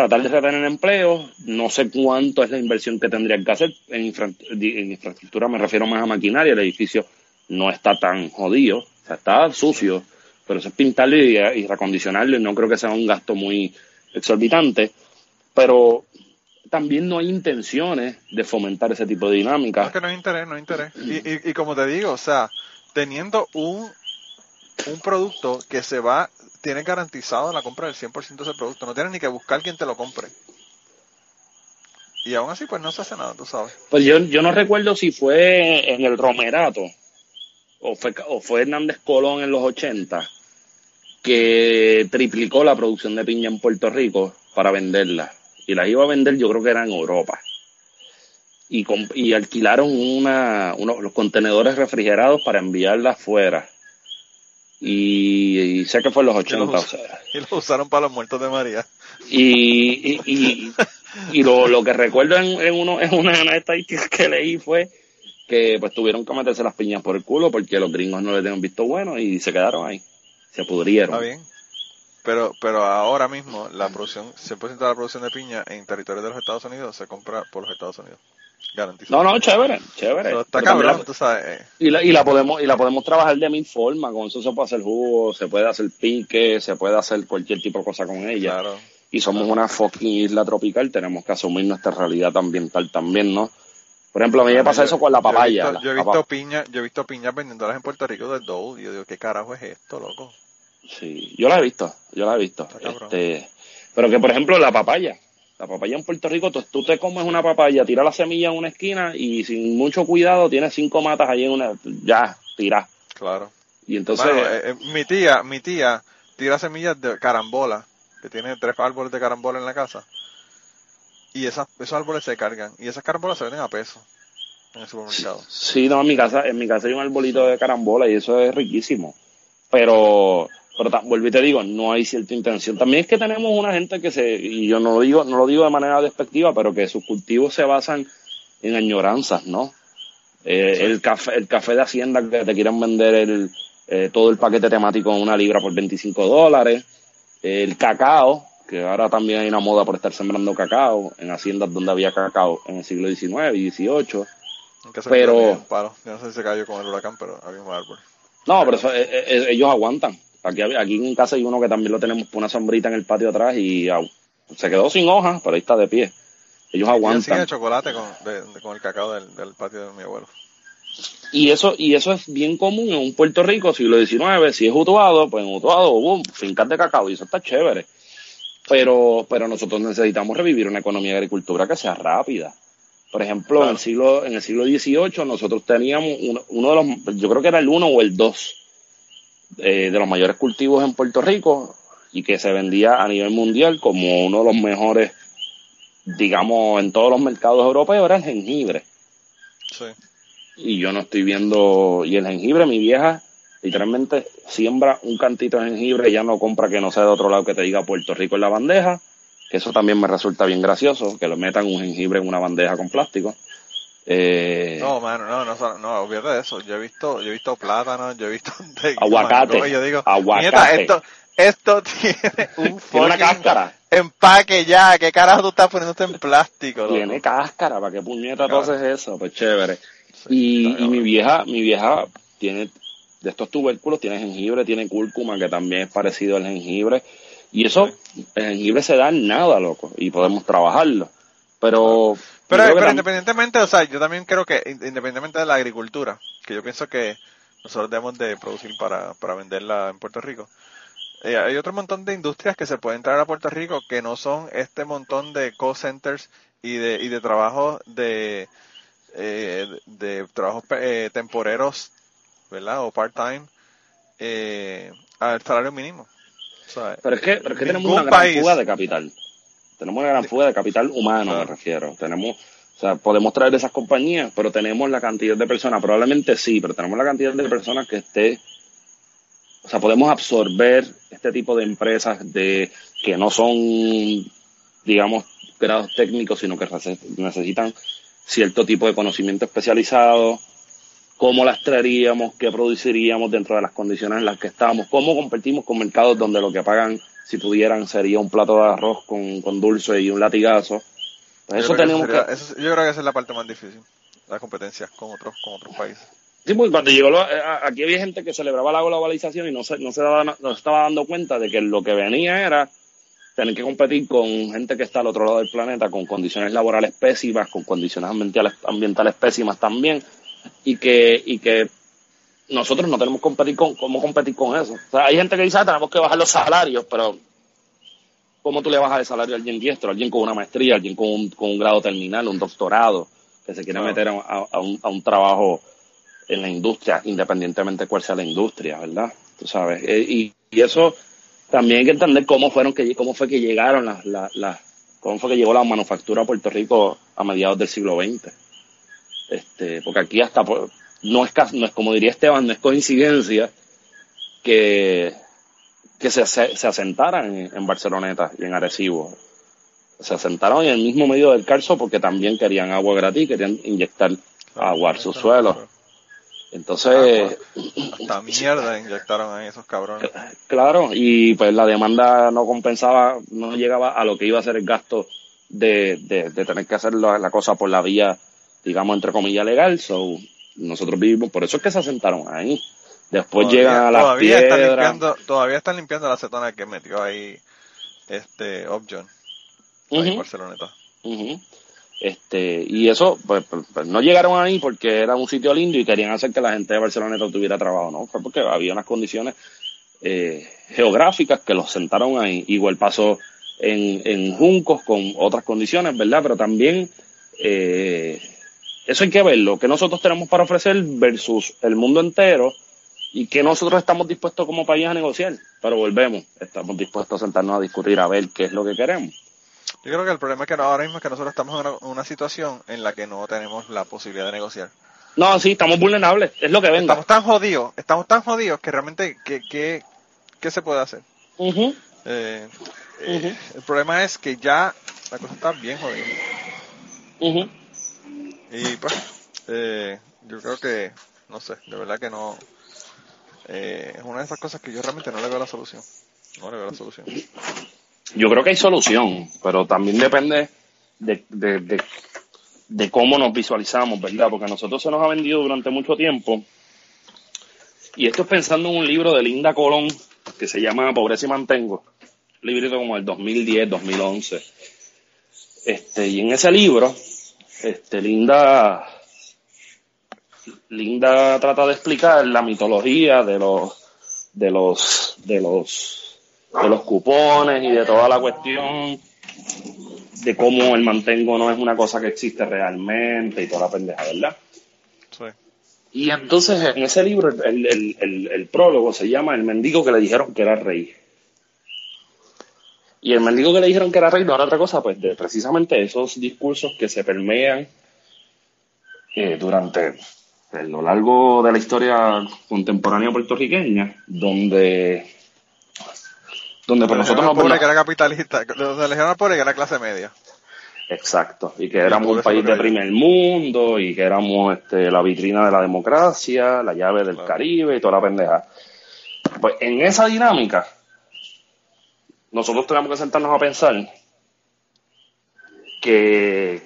tratar de retener empleos, no sé cuánto es la inversión que tendrían que hacer. En, infra- en infraestructura, me refiero más a maquinaria, el edificio no está tan jodido, o sea, está sucio, pero eso es pintarlo y, y recondicionarlo no creo que sea un gasto muy exorbitante, pero también no hay intenciones de fomentar ese tipo de dinámica. es que no hay interés, no hay interés. Y, y, y como te digo, o sea, teniendo un, un producto que se va, tiene garantizado la compra del 100% de ese producto, no tienes ni que buscar quien te lo compre. Y aún así, pues no se hace nada, tú sabes. Pues yo, yo no recuerdo si fue en el Romerato o fue, o fue Hernández Colón en los 80 que triplicó la producción de piña en Puerto Rico para venderla. Y las iba a vender, yo creo que era en Europa. Y, y alquilaron una, unos, los contenedores refrigerados para enviarla afuera. Y, y sé que fue en los 80. los o sea, Y lo usaron para los muertos de María. y, y, y, y lo, lo que recuerdo en, en, uno, en una de las estadísticas que leí fue que pues tuvieron que meterse las piñas por el culo porque los gringos no le tenían visto bueno y se quedaron ahí. Se pudrieron. Está bien. Pero, pero ahora mismo la producción, 100% de la producción de piña en territorio de los Estados Unidos se compra por los Estados Unidos. Garantizado. No, no, chévere, chévere. Pero está cabrón, la- tú sabes. eh, Y la, y la podemos y la podemos trabajar de mil formas, con eso se puede hacer jugo, se puede hacer pique, se puede hacer cualquier tipo de cosa con ella. Claro. Y somos una fucking isla tropical, tenemos que asumir nuestra realidad ambiental también, ¿no? Por ejemplo, a mí me pasa Yo- eso con la yo he papaya. visto- Yo he visto piña, yo he visto piñas vendiéndolas en Puerto Rico del Dole y yo digo, ¿qué carajo es esto, loco? Sí, yo la he visto, yo la he visto. Está cabrón. Este, pero que por ejemplo la papaya, la papaya en Puerto Rico, tú, tú te comes una papaya, tiras la semilla en una esquina y sin mucho cuidado tienes cinco matas ahí en una, ya, tiras. Claro. Y entonces, eh, eh, mi tía, mi tía tira semillas de carambola, que tiene tres árboles de carambola en la casa. Y esas, esos árboles se cargan. Y esas carambolas se venden a peso en el supermercado. sí, no, en mi casa, en mi casa hay un arbolito de carambola y eso es riquísimo. Pero, pero vuelvo y te digo, no hay cierta intención. También es que tenemos una gente que se, y yo no lo digo, no lo digo de manera despectiva, pero que sus cultivos se basan en añoranzas, ¿no? Eh, el café, el café de Hacienda que te quieren vender el, eh, todo el paquete temático en una libra por 25 dólares. El cacao, que ahora también hay una moda por estar sembrando cacao en haciendas donde había cacao en el siglo XIX y XVIII. Pero-. Yo no sé si se cayó con el huracán, pero había un árbol. No, pero eso, eh, eh, ellos aguantan. Aquí, aquí en casa hay uno que también lo tenemos por una sombrita en el patio atrás y se quedó sin hojas, pero ahí está de pie. Ellos Y así aguantan. de chocolate con, de- de- con el cacao del, del patio de mi abuelo. Y eso, y eso es bien común en un Puerto Rico, siglo XIX, si es Utuado, pues en Utuado, boom, fincas de cacao, y eso está chévere. Pero, pero nosotros necesitamos revivir una economía de agricultura que sea rápida. Por ejemplo, en el siglo, en el siglo XVIII nosotros teníamos uno, uno de los, yo creo que era el uno o el dos eh, de los mayores cultivos en Puerto Rico y que se vendía a nivel mundial como uno de los mejores, digamos, en todos los mercados europeos, era el jengibre Sí. y yo no estoy viendo y el jengibre mi vieja literalmente siembra un cantito de jengibre ya no compra que no sea de otro lado que te diga Puerto Rico en la bandeja que eso también me resulta bien gracioso que le metan un jengibre en una bandeja con plástico eh, No, mano, no, no, no, no, olvídate de eso. Yo he visto, yo he visto plátanos, yo he visto Aguacate, mango, yo digo, aguacate. nieta, esto, esto tiene un tiene una cáscara empaque ya. ¿Qué carajo tú estás poniéndote en plástico? loco? tiene cáscara para qué puñeta Claro. entonces eso pues chévere Sí, y, y mi vieja mi vieja tiene de estos tubérculos tiene jengibre tiene cúrcuma que también es parecido al jengibre y eso el jengibre se da en nada loco y podemos trabajarlo pero Pero, pero independientemente, o sea, yo también creo que in- independientemente de la agricultura, que yo pienso que nosotros debemos de producir para, para venderla en Puerto Rico, eh, hay otro montón de industrias que se pueden traer a Puerto Rico que no son este montón de call centers y de, y de trabajos de, eh, de trabajos eh, temporeros, ¿verdad? O part-time, eh, al salario mínimo. O sea, pero es que, pero es que tenemos una gran país- fuga de capital tenemos una gran fuga de capital humano me refiero. Tenemos o sea podemos traer esas compañías pero tenemos la cantidad de personas probablemente sí pero tenemos la cantidad de personas que esté o sea podemos absorber este tipo de empresas de que no son digamos grados técnicos sino que necesitan cierto tipo de conocimiento especializado cómo las traeríamos, qué produciríamos dentro de las condiciones en las que estamos, cómo competimos con mercados donde lo que pagan, si pudieran, sería un plato de arroz con, con dulce y un latigazo. Pues yo eso que tenemos sería- que... eso- yo creo que esa es la parte más difícil, las competencias con otros, con otros países. Sí, porque cuando llegó, lo- eh, aquí había gente que celebraba la globalización y no se, no se daba, no se estaba dando cuenta de que lo que venía era tener que competir con gente que está al otro lado del planeta, con condiciones laborales pésimas, con condiciones ambientales, ambientales pésimas también, y que, y que nosotros no tenemos competir con, cómo competir con eso. O sea, hay gente que dice, ah, tenemos que bajar los salarios, pero ¿cómo tú le bajas el salario a alguien diestro, a alguien con una maestría, a alguien con un, con un grado terminal, un doctorado, que se quiere Claro. meter a, a- a un, a un trabajo en la industria, independientemente de cuál sea la industria, ¿verdad? Tú sabes. Eh, y, y eso también hay que entender cómo fueron que cómo fue que llegaron las, las, las- cómo fue que llegó la manufactura a Puerto Rico a mediados del siglo XX. Este, porque aquí hasta por- no es no es como diría Esteban, no es coincidencia que que se, se, se asentaran en, en Barceloneta y en Arecibo. Se asentaron en el mismo medio del Carso porque también querían agua gratis, querían inyectar agua a sus suelos. Entonces, Hasta mierda inyectaron ahí esos cabrones. claro, y pues la demanda no compensaba, no llegaba a lo que iba a ser el gasto de, de, de tener que hacer la, la cosa por la vía, digamos, entre comillas, legal. So, nosotros vivimos, por eso es que se asentaron ahí. Después Todavía- llegan a las todavía están piedras. limpiando, todavía están limpiando la acetona que metió ahí este Objon, ahí en. Barceloneta. Este, y eso, pues, pues, pues, no llegaron ahí porque era un sitio lindo y querían hacer que la gente de Barcelona tuviera trabajo, ¿no? Fue porque había unas condiciones eh, geográficas que los sentaron ahí. Igual pasó en, en Juncos con otras condiciones, ¿verdad? Pero también eh, eso hay que verlo, que nosotros tenemos para ofrecer versus el mundo entero y que nosotros estamos dispuestos como país a negociar. Pero volvemos, estamos dispuestos a sentarnos a discutir a ver qué es lo que queremos. Yo creo que el problema es que ahora mismo es que nosotros estamos en una, una situación en la que no tenemos la posibilidad de negociar. No, sí, estamos vulnerables, es lo que venga. Estamos tan jodidos, estamos tan jodidos que realmente, ¿qué, qué, qué se puede hacer? Eh, eh, El problema es que ya la cosa está bien jodida. Ujú. Y pues, eh, yo creo que, no sé, de verdad que no. eh, es una de esas cosas que yo realmente no le veo la solución. No le veo la solución. Yo creo que hay solución, pero también depende de, de, de, cómo nos visualizamos, ¿verdad? Porque a nosotros se nos ha vendido durante mucho tiempo. Y esto es pensando en un libro de Linda Colón que se llama Pobreza y Mantengo. Un librito como el 2010, 2011. Este, y en ese libro, este, Linda, Linda trata de explicar la mitología de los, de los, de los, de los cupones y de toda la cuestión de cómo el mantengo no es una cosa que existe realmente y toda la pendeja, ¿verdad? Sí. Y entonces en ese libro el, el, el, el prólogo se llama El mendigo que le dijeron que era rey. Y el mendigo que le dijeron que era rey no era otra cosa, pues de precisamente esos discursos que se permean eh, durante eh, lo largo de la historia contemporánea puertorriqueña, donde donde por nosotros nos pobre que era capitalista, donde le dijeron al pobre que era clase media. Exacto, y que éramos un país de primer mundo y que éramos este, la vitrina de la democracia, la llave del Claro. Caribe y toda la pendeja. Pues en esa dinámica, nosotros tenemos que sentarnos a pensar que,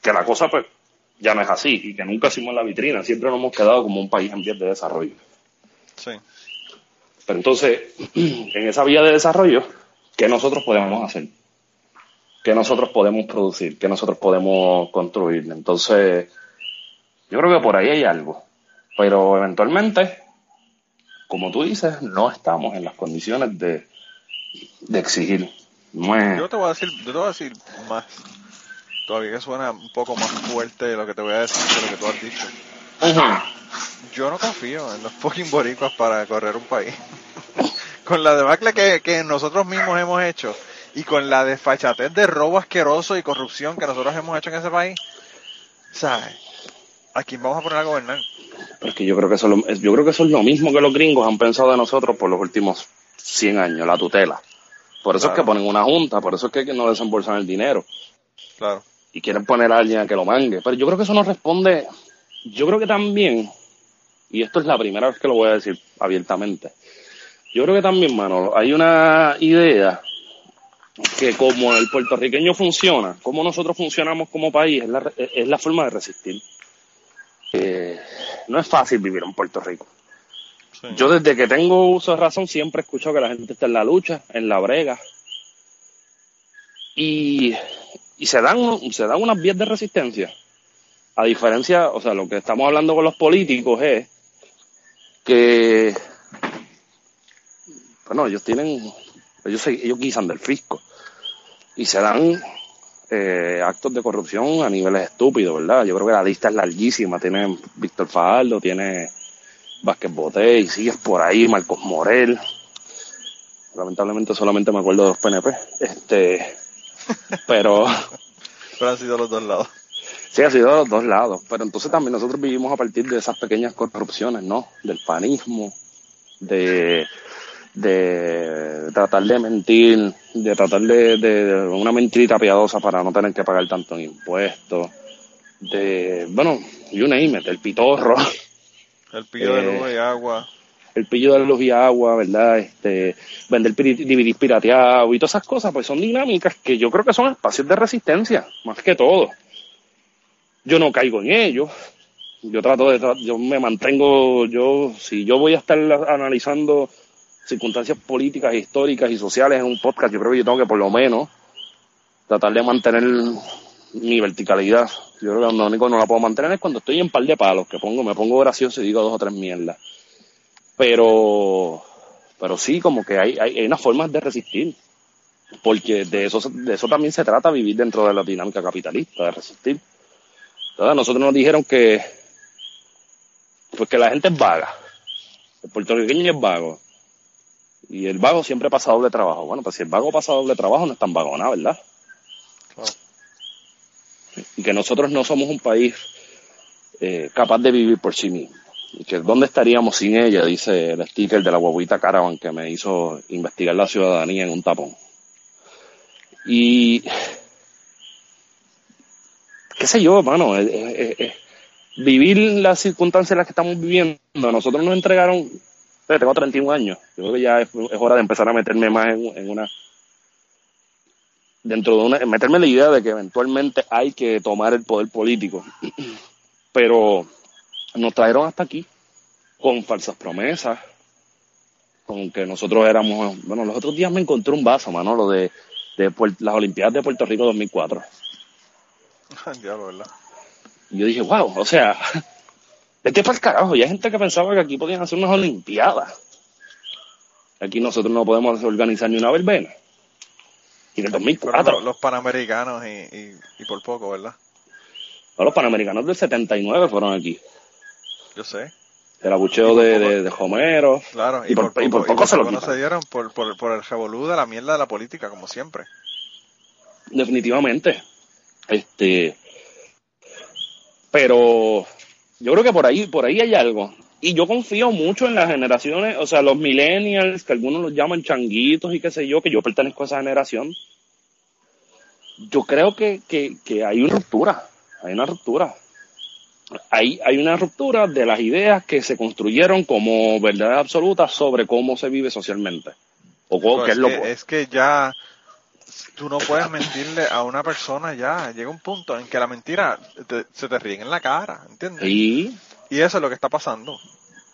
que la cosa pues ya no es así y que nunca hicimos la vitrina, siempre nos hemos quedado como un país en vías de desarrollo. Sí. Pero entonces, en esa vía de desarrollo, ¿qué nosotros podemos hacer? ¿Qué nosotros podemos producir? ¿Qué nosotros podemos construir? Entonces, yo creo que por ahí hay algo. Pero eventualmente, como tú dices, no estamos en las condiciones de, de exigir. Yo te voy a decir, yo te voy a decir más. Todavía que suena un poco más fuerte lo que te voy a decir de lo que tú has dicho. Yo no confío en los fucking boricuas para correr un país. con la debacle que, que nosotros mismos hemos hecho y con la desfachatez de robo asqueroso y corrupción que nosotros hemos hecho en ese país, ¿sabes? ¿A quién vamos a poner a gobernar? Pero es que yo creo que eso, es lo- es- yo creo que eso es lo mismo que los gringos han pensado de nosotros por los últimos 100 años, la tutela. Por eso es que ponen una junta, por eso es que no desembolsan el dinero. Claro. y quieren poner a alguien a que lo mangue. Pero yo creo que eso no responde. Yo creo que también, y esto es la primera vez que lo voy a decir abiertamente, yo creo que también, mano, hay una idea que como el puertorriqueño funciona, como nosotros funcionamos como país, es la, es la forma de resistir. Eh, no es fácil vivir en Puerto Rico. Yo desde que tengo uso de razón siempre he escuchado que la gente está en la lucha, en la brega. Y, y se dan se dan unas vías de resistencia. A diferencia, o sea, lo que estamos hablando con los políticos es que bueno, ellos tienen ellos ellos guisan del fisco y se dan eh, actos de corrupción a niveles estúpidos, ¿verdad? Yo creo que la lista es larguísima. Tiene Víctor Fajardo, tiene Vázquez Boté y sigues por ahí, Marcos Morel. Lamentablemente solamente me acuerdo de los PNP. Este, pero Pero han sido los dos lados. sí ha sido de los dos lados. Pero entonces también nosotros vivimos a partir de esas pequeñas corrupciones, ¿no? Del panismo, de, de tratar de mentir, de tratar de, de una mentirita piadosa para no tener que pagar tanto en impuestos, de, bueno, you name it, el pitorro. El pillo de Eh, luz y agua. el pillo de luz y agua, ¿verdad? Este, vender piri- DVD pirateado y todas esas cosas, pues son dinámicas que yo creo que son espacios de resistencia, más que todo. Yo no caigo en ello. Yo trato de, yo me mantengo, yo, si yo voy a estar analizando circunstancias políticas, históricas y sociales en un podcast, yo creo que yo tengo que por lo menos tratar de mantener mi verticalidad. Yo creo que lo único que no la puedo mantener es cuando estoy en par de palos, que pongo, me pongo gracioso y digo dos o tres mierdas. Pero pero sí como que hay, hay, hay unas formas de resistir. Porque de eso de eso también se trata vivir dentro de la dinámica capitalista de resistir. Entonces, nosotros nos dijeron que pues que la gente es vaga. El puertorriqueño es vago. Y el vago siempre pasa doble trabajo. Bueno pues si el vago pasa doble trabajo no es tan vago nada verdad Claro. Y que nosotros no somos un país eh, capaz de vivir por sí mismo. Y que dónde estaríamos sin ella, dice el sticker de la guaguita Caravan que me hizo investigar la ciudadanía en un tapón. Y qué sé yo, hermano, eh, eh, vivir las circunstancias en las que estamos viviendo, nosotros nos entregaron, tengo 31 años, yo creo que ya es, hora de empezar a meterme más en una dentro de una, meterme la idea de que eventualmente hay que tomar el poder político. Pero nos trajeron hasta aquí con falsas promesas, con que nosotros éramos, bueno, los otros días me encontré un vaso, mano, lo de, de las Olimpiadas de Puerto Rico 2004. Diablo, ¿verdad? Y yo dije, wow, o sea, este para el carajo, ya hay gente que pensaba que aquí podían hacer unas Olimpiadas. Aquí nosotros no podemos organizar ni una verbena. Y en el Fueron 2004, los, los panamericanos y, y, y por poco, ¿verdad? no, los Panamericanos del 79 fueron aquí. Yo sé. El abucheo de, de, de Homero. Claro, Y por- y por poco se lo no se dieron por, por, por el revolú de la mierda de la política, como siempre. definitivamente. Este, pero yo creo que por ahí, por ahí hay algo. Y yo confío mucho en las generaciones, o sea, los millennials, que algunos los llaman changuitos y qué sé yo, que yo pertenezco a esa generación. Yo creo que, que, que hay una ruptura, hay una ruptura. Hay, hay una ruptura de las ideas que se construyeron como verdades absolutas sobre cómo se vive socialmente. O cómo- Pero qué es, es lo que, es que ya tú no puedes mentirle a una persona ya. Llega un punto en que la mentira te- se te ríe en la cara, ¿entiendes? Sí, Y eso es lo que está pasando.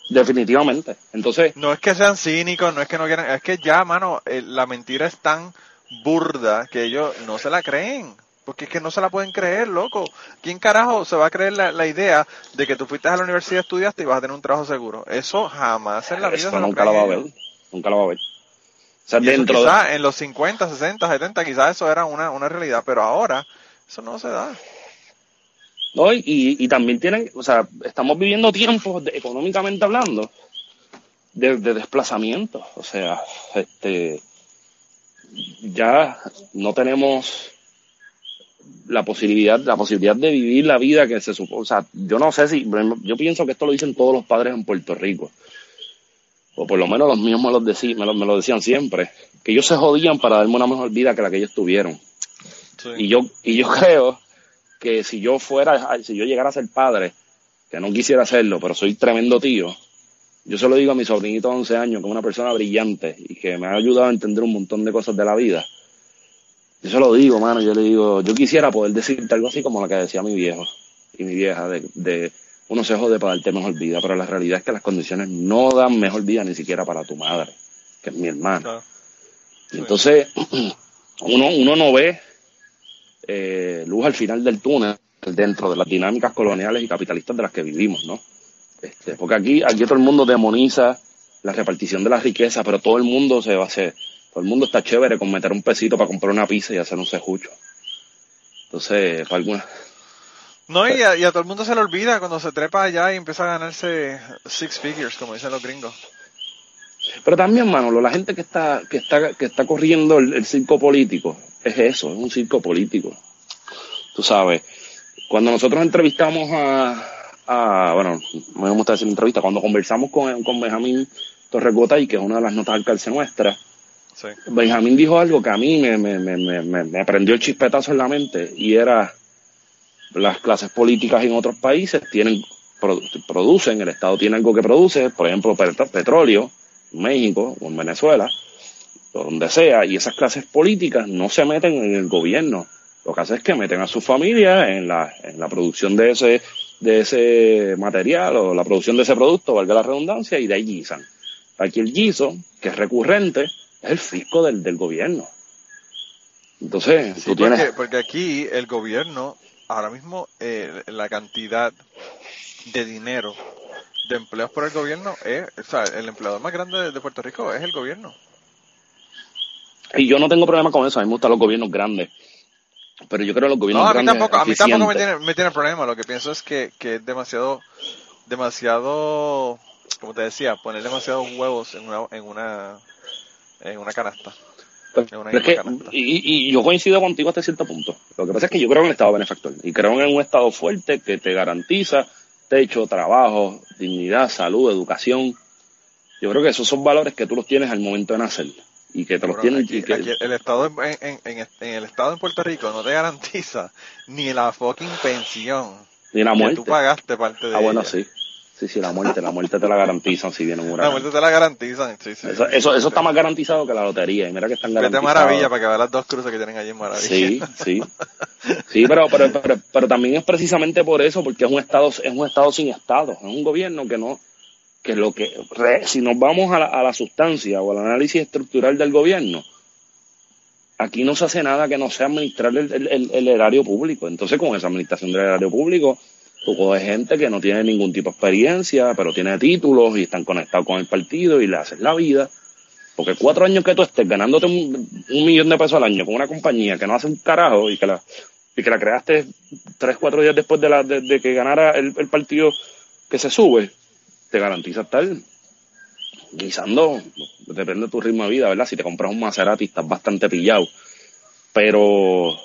definitivamente. Entonces, No es que sean cínicos, no es que no quieran, es que ya, mano, eh, la mentira es tan burda que ellos no se la creen. Porque es que no se la pueden creer, loco. ¿Quién carajo se va a creer la, la idea de que tú fuiste a la universidad, estudiaste y vas a tener un trabajo seguro? Eso jamás en la vida Eso se nunca lo va a ver. Nunca lo va a ver. O sea, dentro de... quizá en los 50, 60, 70, quizás eso era una, una realidad, pero ahora eso no se da. ¿No? Y, y también tienen, o sea, estamos viviendo tiempos, de- económicamente hablando, de, de desplazamiento. O sea, este, ya no tenemos la posibilidad, la posibilidad de vivir la vida que se supone. O sea, yo no sé si, yo pienso que esto lo dicen todos los padres en Puerto Rico. O por lo menos los míos me lo, decí- me lo, me lo decían siempre. Que ellos se jodían para darme una mejor vida que la que ellos tuvieron. Y yo, y yo creo que si yo fuera, si yo llegara a ser padre, que no quisiera hacerlo, pero soy tremendo tío, yo se lo digo a mi sobrinito de 11 años, que es una persona brillante y que me ha ayudado a entender un montón de cosas de la vida. Yo se lo digo, mano, yo le digo, yo quisiera poder decirte algo así como lo que decía mi viejo y mi vieja, de, de uno se jode para darte mejor vida, pero la realidad es que las condiciones no dan mejor vida ni siquiera para tu madre, que es mi hermana. Claro. Entonces, uno, uno no ve eh, luz al final del túnel dentro de las dinámicas coloniales y capitalistas de las que vivimos, ¿no? Este, porque aquí, aquí todo el mundo demoniza la repartición de la riqueza, pero todo el mundo se va a hacer, todo el mundo está chévere con meter un pesito para comprar una pizza y hacer un sejucho. Entonces, para alguna, No, y a, y a todo el mundo se le olvida cuando se trepa allá y empieza a ganarse six figures, como dicen los gringos. Pero también, Manolo, la gente que está, que está, que está corriendo el, el circo político, es eso, es un circo político. Tú sabes, cuando nosotros entrevistamos a, a bueno, no me gusta decir entrevista, cuando conversamos con, con Benjamín Torregota y que es una de las notas alcalce nuestras, Sí. Benjamín dijo algo que a mí me, me, me, me, prendió el chispetazo en la mente y era las clases políticas en otros países tienen produ- producen, el Estado tiene algo que produce, por ejemplo, pet- petróleo, en México o en Venezuela, donde sea, y esas clases políticas no se meten en el gobierno. Lo que hace es que meten a sus familias en la, en la producción de ese, de ese material o la producción de ese producto, valga la redundancia, y de ahí guisan. Aquí el guiso, que es recurrente, es el fisco del, del gobierno. Entonces, Sí, tú tienes... porque, porque aquí el gobierno, ahora mismo, eh, la cantidad de dinero de empleos por el gobierno es, o sea, el empleador más grande de, de Puerto Rico es el gobierno. Y yo no tengo problema con eso, a mí me gustan los gobiernos grandes. Pero yo creo que los gobiernos No, a mí grandes tampoco, a mí tampoco me tiene, me tiene problema. Lo que pienso es que, que es demasiado, demasiado, como te decía, poner demasiados huevos en una, en una, en una canasta. en una Pero es que, misma canasta. y, y yo coincido contigo hasta cierto punto. Lo que pasa es que yo creo en el Estado benefactor. Y creo en un Estado fuerte que te garantiza techo, trabajo, dignidad, salud, educación. Yo creo que esos son valores que tú los tienes al momento de nacer. Y que te los tienen. aquí- y que, aquí el estado en, en- el estado en Puerto Rico no te garantiza ni la fucking pensión y la que muerte. tú pagaste parte de Ah, bueno, ella. sí. Sí, sí, la muerte. La muerte te la garantizan si viene un La huracán. muerte te la garantizan. Sí, sí, Eso, eso, eso está más garantizado que la lotería. Y mira que están Vete garantizados. Maravilla para que veas las dos cruces que tienen allí en Maravilla. Sí, sí. Sí, pero, pero, pero, pero también es precisamente por eso, porque es un estado, es un estado sin estado, es un gobierno que no, que lo que, si nos vamos a la, a la sustancia o al análisis estructural del gobierno, aquí no se hace nada que no sea administrar el, el- el- erario público. Entonces, con esa administración del erario público, tú coges gente que no tiene ningún tipo de experiencia, pero tiene títulos y están conectados con el partido y le haces la vida. Porque cuatro años que tú estés ganándote un, un millón de pesos al año con una compañía que no hace un carajo y que la, y que la creaste tres, cuatro días después de, la, de, de que ganara el, el partido que se sube, te garantiza estar guisando, depende de tu ritmo de vida, ¿verdad? Si te compras un Maserati estás bastante pillado, pero,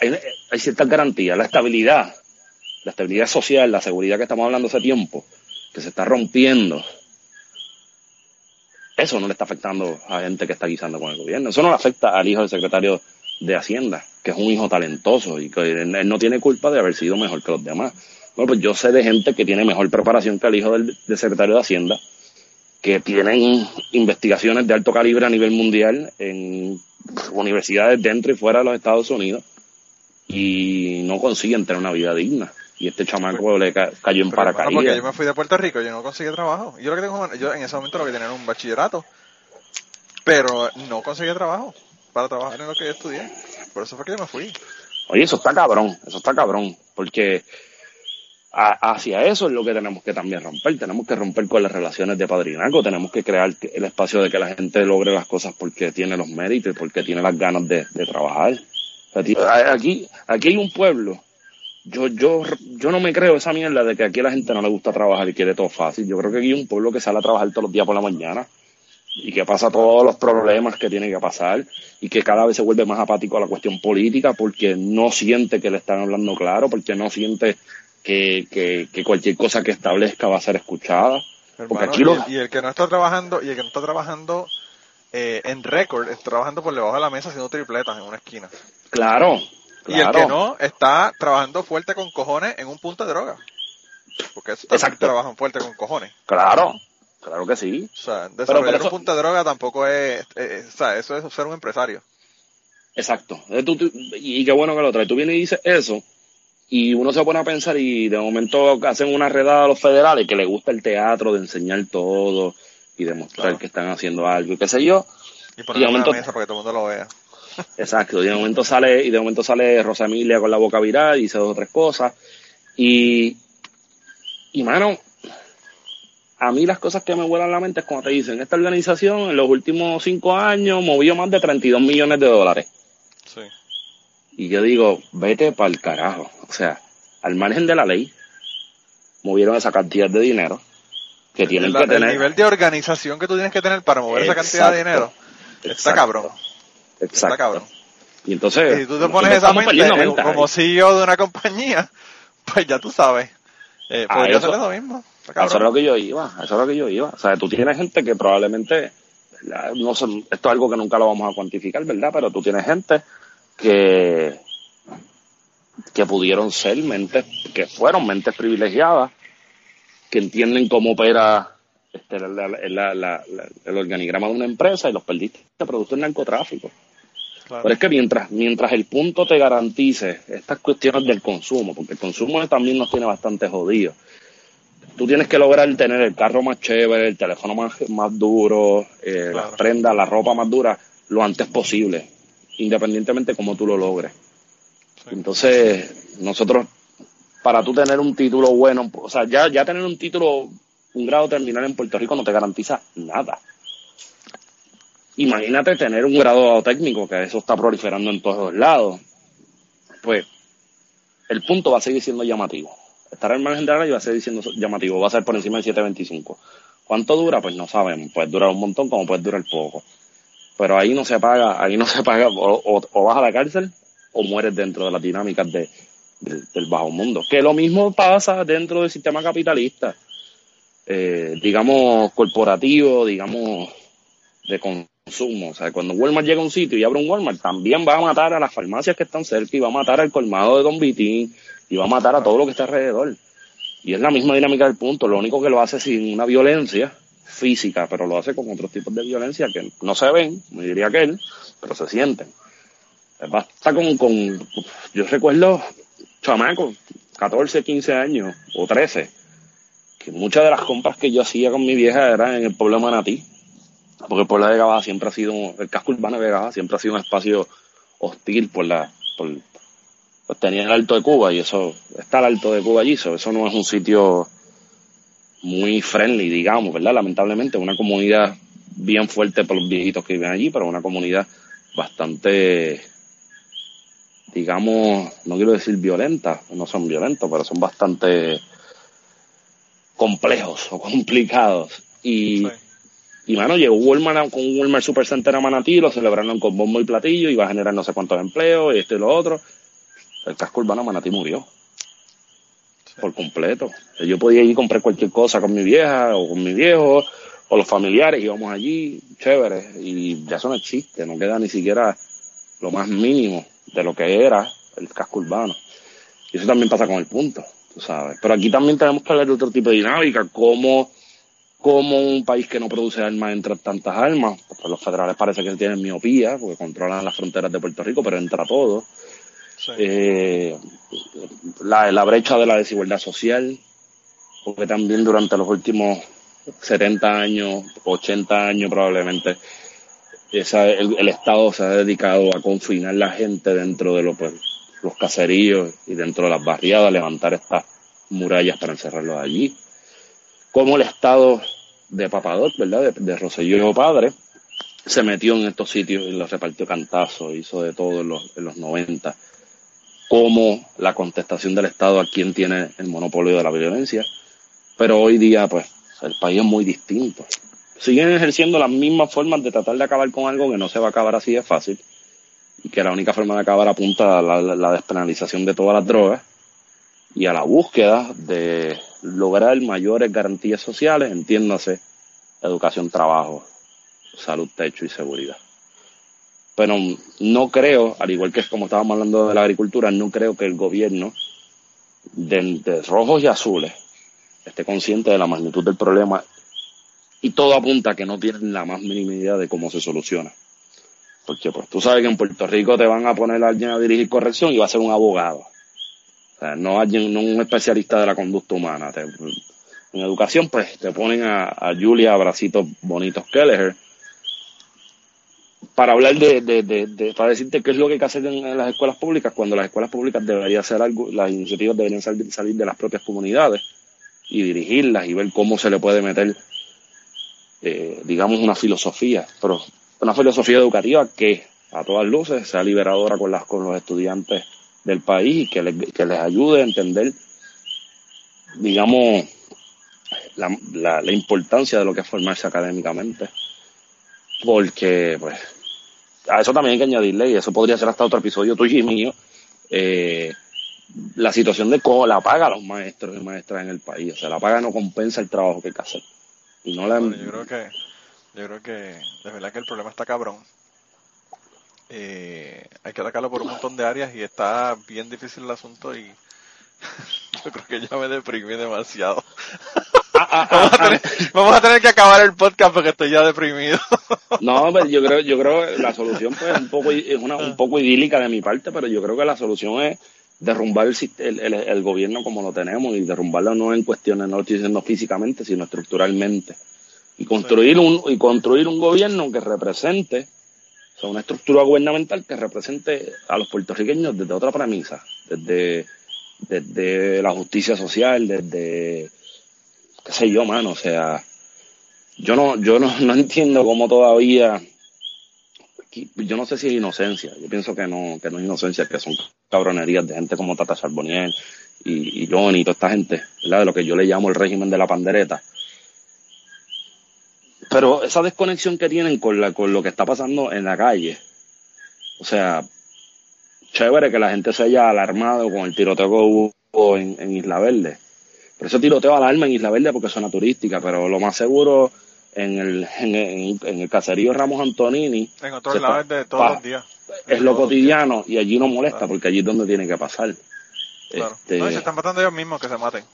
hay, ciertas garantías, la estabilidad, la estabilidad social, la seguridad que estamos hablando hace tiempo, que se está rompiendo, eso no le está afectando a gente que está guisando con el gobierno. Eso no le afecta al hijo del secretario de Hacienda, que es un hijo talentoso y que él no tiene culpa de haber sido mejor que los demás. Bueno, pues yo sé de gente que tiene mejor preparación que el hijo del, del secretario de Hacienda, que tienen investigaciones de alto calibre a nivel mundial en universidades dentro y fuera de los Estados Unidos y no consiguen tener una vida digna. Y este chamaco le ca- cayó en hermano, porque paracaídas. yo me fui de Puerto Rico, yo no conseguí trabajo. Yo lo que tengo, yo en ese momento lo que tenía era un bachillerato, pero no conseguí trabajo para trabajar en lo que yo estudié. Por eso fue que yo me fui. Oye, eso está cabrón, eso está cabrón, porque hacia eso es lo que tenemos que también romper. Tenemos que romper con las relaciones de padrinazgo, tenemos que crear el espacio de que la gente logre las cosas porque tiene los méritos y porque tiene las ganas de, trabajar. Aquí, aquí hay un pueblo. Yo, yo, yo no me creo esa mierda de que aquí a la gente no le gusta trabajar y quiere todo fácil. Yo creo que aquí hay un pueblo que sale a trabajar todos los días por la mañana y que pasa todos los problemas que tiene que pasar y que cada vez se vuelve más apático a la cuestión política porque no siente que le están hablando claro, porque no siente que, que, que cualquier cosa que establezca va a ser escuchada. Porque Hermano, aquí y, el, y el que no está trabajando, y el que no está trabajando eh, en récord, está trabajando por debajo de la mesa haciendo tripletas en una esquina. Claro, Y el que no, está trabajando fuerte con cojones en un punto de droga. Porque eso Exacto. trabajan fuerte con cojones. Claro, claro que sí. O sea, desarrollar pero eso- un punto de droga tampoco es, eh, o sea, eso es ser un empresario. Exacto. Eh, tú- tú- y, y qué bueno que lo trae. Tú vienes y dices eso, y uno se pone a pensar y de momento hacen una redada a los federales que les gusta el teatro de enseñar todo y demostrar Claro. que están haciendo algo y qué sé yo. Y ponerlo de en momento- la mesa para que todo el mundo lo vea. Exacto. Y de momento sale, y de momento sale Rosa Emilia con la boca viral y dice dos o tres cosas. Y, y mano, a mí las cosas que me vuelan la mente es cuando te dicen, esta organización en los últimos cinco años movió más de 32 millones de dólares. Y yo digo, vete para el carajo. O sea, al margen de la ley, movieron esa cantidad de dinero que tienen el, que el tener. nivel de organización que tú tienes que tener para mover esa cantidad de dinero está Exacto. cabrón. Exacto. Está cabrón. Y entonces, Y si tú te pones esa mente eh, mente como ahí. CEO de una compañía, pues ya tú sabes. Eh, podría eso- ser lo mismo. Eso es lo que yo iba, eso es lo que yo iba. O sea, tú tienes gente que probablemente, ¿verdad? no sé, esto es algo que nunca lo vamos a cuantificar, ¿verdad? Pero tú tienes gente que, que pudieron ser mentes, que fueron mentes privilegiadas que entienden cómo opera este, la- la- la- la- la- el organigrama de una empresa y los perdiste producto del narcotráfico. Claro. Pero es que mientras, mientras el punto te garantice estas cuestiones del consumo, porque el consumo también nos tiene bastante jodidos, tú tienes que lograr tener el carro más chévere, el teléfono más, más duro, eh, Claro. las prendas, la ropa más dura, lo antes posible, independientemente de cómo tú lo logres. Sí. Entonces, nosotros, para tú tener un título bueno, o sea, ya, ya tener un título, un grado terminal en Puerto Rico no te garantiza nada. Imagínate tener un grado técnico, que eso está proliferando en todos lados. Pues, el punto va a seguir siendo llamativo. Estar al margen de la ley va a seguir siendo llamativo, va a ser por encima del 725. ¿Cuánto dura? Pues no sabemos. Puede durar un montón como puede durar poco. Pero ahí no se paga, ahí no se paga, o, vas a la cárcel o mueres dentro de las dinámicas de, del- del bajo mundo. Que lo mismo pasa dentro del sistema capitalista, eh, digamos corporativo, digamos de consumo. O sea, cuando Walmart llega a un sitio y abre un Walmart, también va a matar a las farmacias que están cerca y va a matar al colmado de Don Vitín y va a matar a todo lo que está alrededor. Y es la misma dinámica del punto, lo único que lo hace sin una violencia física, pero lo hace con otros tipos de violencia que no se ven, me diría que él, pero se sienten. Basta con, yo recuerdo chamacos, 14, 15 años o 13, que muchas de las compras que yo hacía con mi vieja eran en el pueblo Manatí, porque el pueblo de Vega Baja siempre ha sido, el casco urbano de Vega Baja siempre ha sido un espacio hostil por la, por, pues tenía el Alto de Cuba y eso, está el Alto de Cuba allí, so, eso no es un sitio muy friendly, digamos, ¿verdad? Lamentablemente, una comunidad bien fuerte por los viejitos que viven allí, pero una comunidad bastante, digamos, no quiero decir violenta, no son violentos, pero son bastante complejos o complicados. Y, Sí. y mano, llegó Walmart con un Walmart Supercenter a Manatí, lo celebraron con bombo y platillo, y va a generar no sé cuántos empleos, y esto y lo otro. El casco urbano Manatí murió. Por completo. Yo podía ir y comprar cualquier cosa con mi vieja o con mi viejo o los familiares, íbamos allí, chévere, y ya eso no existe, no queda ni siquiera lo más mínimo de lo que era el casco urbano. Y eso también pasa con el punto, tú sabes. Pero aquí también tenemos que hablar de otro tipo de dinámica, como como un país que no produce armas entra tantas armas, porque los federales parece que tienen miopía, porque controlan las fronteras de Puerto Rico, pero entra todo. Eh, la, brecha de la desigualdad social, porque también durante los últimos 70 años, 80 años probablemente, el, Estado se ha dedicado a confinar la gente dentro de lo, pues, los caseríos y dentro de las barriadas, levantar estas murallas para encerrarlos allí. Como el Estado de Papadot, ¿verdad? De, de Rosselló Padre, se metió en estos sitios y los repartió cantazos, hizo de todo en los, en los 90 como la contestación del Estado a quien tiene el monopolio de la violencia. Pero hoy día, pues, el país es muy distinto. Siguen ejerciendo las mismas formas de tratar de acabar con algo que no se va a acabar así de fácil y que la única forma de acabar apunta a la, despenalización de todas las drogas y a la búsqueda de lograr mayores garantías sociales, entiéndase, educación, trabajo, salud, techo y seguridad pero no creo, al igual que como estábamos hablando de la agricultura, no creo que el gobierno de, de rojos y azules esté consciente de la magnitud del problema y todo apunta a que no tienen la más mínima idea de cómo se soluciona. Porque pues tú sabes que en Puerto Rico te van a poner a alguien a dirigir corrección y va a ser un abogado. O sea, no alguien, no un especialista de la conducta humana. En educación pues te ponen a, a Julia Bracitos Bonitos Kelleher para hablar de, de, de, para decirte qué es lo que hay que hacer en, las escuelas públicas, cuando las escuelas públicas deberían ser algo, las iniciativas deberían salir, salir de las propias comunidades y dirigirlas y ver cómo se le puede meter, eh, digamos, una filosofía, pero una filosofía educativa que a todas luces sea liberadora con, las, con los estudiantes del país y que les, que les ayude a entender, digamos, la, la, la importancia de lo que es formarse académicamente. Porque, pues, a eso también hay que añadirle, y eso podría ser hasta otro episodio tuyo y mío, eh, la situación de cómo la paga a los maestros y maestras en el país. O sea, la paga no compensa el trabajo que hay que hacer. Y no la, Bueno, yo creo que yo creo que de verdad que el problema está cabrón. Eh, hay que atacarlo por un montón de áreas y está bien difícil el asunto y yo creo que ya me deprimí demasiado. a- Vamos a, tener, vamos a tener que acabar el podcast porque estoy ya deprimido. No, pero yo creo, yo creo que la solución pues es un poco, es una, un poco idílica de mi parte, pero yo creo que la solución es derrumbar el, el, el- el gobierno como lo tenemos y derrumbarlo no en cuestiones, no lo estoy diciendo físicamente, sino estructuralmente. Y construir un, y construir un gobierno que represente, o sea, una estructura gubernamental que represente a los puertorriqueños desde otra premisa, desde, desde la justicia social, desde, qué sé yo, mano, o sea, yo no, yo no, no entiendo cómo todavía, yo no sé si es inocencia, yo pienso que no, que no es inocencia, que son cabronerías de gente como Tata Charbonnier y, y Johnny y toda esta gente, ¿verdad? De lo que yo le llamo el régimen de la pandereta. Pero esa desconexión que tienen con, la, con lo que está pasando en la calle, o sea, chévere que la gente se haya alarmado con el tiroteo que hubo en, en Isla Verde. Pero ese tiroteo alarma en Isla Verde porque es zona turística, pero lo más seguro en el, en el, en el caserío Ramos Antonini En otros se lados pa- es de todos pa- los días. es lo cotidiano y allí no molesta Claro. porque allí es donde tiene que pasar. Claro. Este, No, y se están matando ellos mismos que se maten.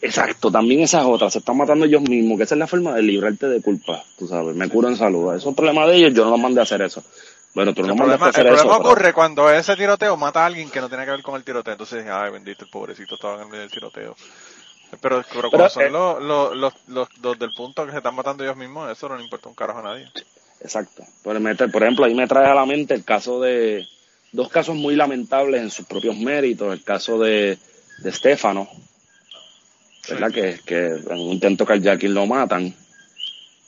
Exacto, también esas otras, se están matando ellos mismos, que esa es la forma de librarte de culpa, tú sabes, me curo en salud, eso es un problema de ellos, yo no los mandé a hacer eso. Bueno, tú no El problema, a hacer el eso. problema pero- ocurre cuando ese tiroteo mata a alguien que no tiene que ver con el tiroteo. Entonces dije, ay, bendito, el pobrecito estaba en el medio del tiroteo. Pero, pero, cuando son eh, los, los, los, los, los del punto que se están matando ellos mismos, eso no le importa un carajo a nadie. Exacto. Por, ejemplo, ahí me trae a la mente el caso de dos casos muy lamentables en sus propios méritos. El caso de, de Estefano, ¿verdad? Que, que en un intento carjacking lo matan.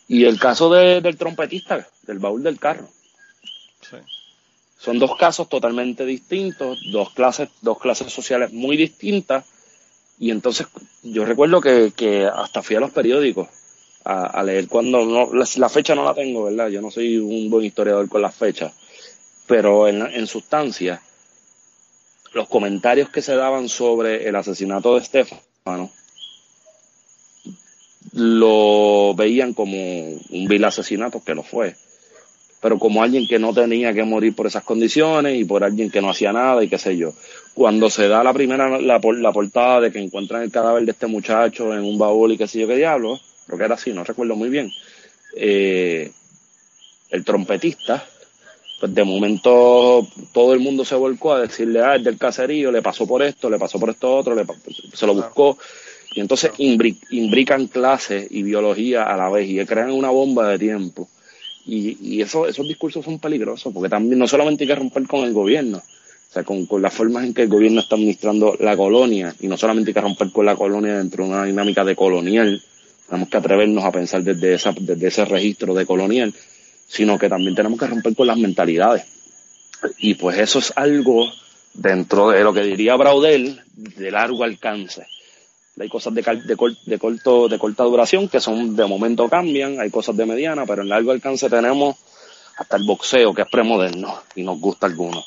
Y el caso de- del trompetista, del baúl del carro. Son dos casos totalmente distintos, dos clases, dos clases sociales muy distintas. Y entonces yo recuerdo que, que hasta fui a los periódicos a, leer cuando no, la, la fecha no la tengo, ¿verdad? Yo no soy un buen historiador con las fechas, pero en, en sustancia, los comentarios que se daban sobre el asesinato de Estefano lo veían como un vil asesinato, que lo fue, pero como alguien que no tenía que morir por esas condiciones y por alguien que no hacía nada y qué sé yo. Cuando se da la primera, la, la portada de que encuentran el cadáver de este muchacho en un baúl y qué sé yo qué diablo, creo que era así, no recuerdo muy bien, eh, el trompetista, pues de momento todo el mundo se volcó a decirle, ah, es del caserío, le pasó por esto, le pasó por esto otro, le se lo buscó. Y entonces imbri- imbrican clases y biología a la vez y crean una bomba de tiempo. Y, y eso, esos discursos son peligrosos, porque también no solamente hay que romper con el gobierno, o sea, con, las formas en que el gobierno está administrando la colonia, y no solamente hay que romper con la colonia dentro de una dinámica de colonial, tenemos que atrevernos a pensar desde, esa, desde ese registro de colonial, sino que también tenemos que romper con las mentalidades. Y pues eso es algo dentro de lo que diría Braudel de largo alcance. Hay cosas de, corto, de corta duración que son de momento cambian, hay cosas de mediana, pero en largo alcance tenemos hasta el boxeo, que es premoderno y nos gusta a algunos.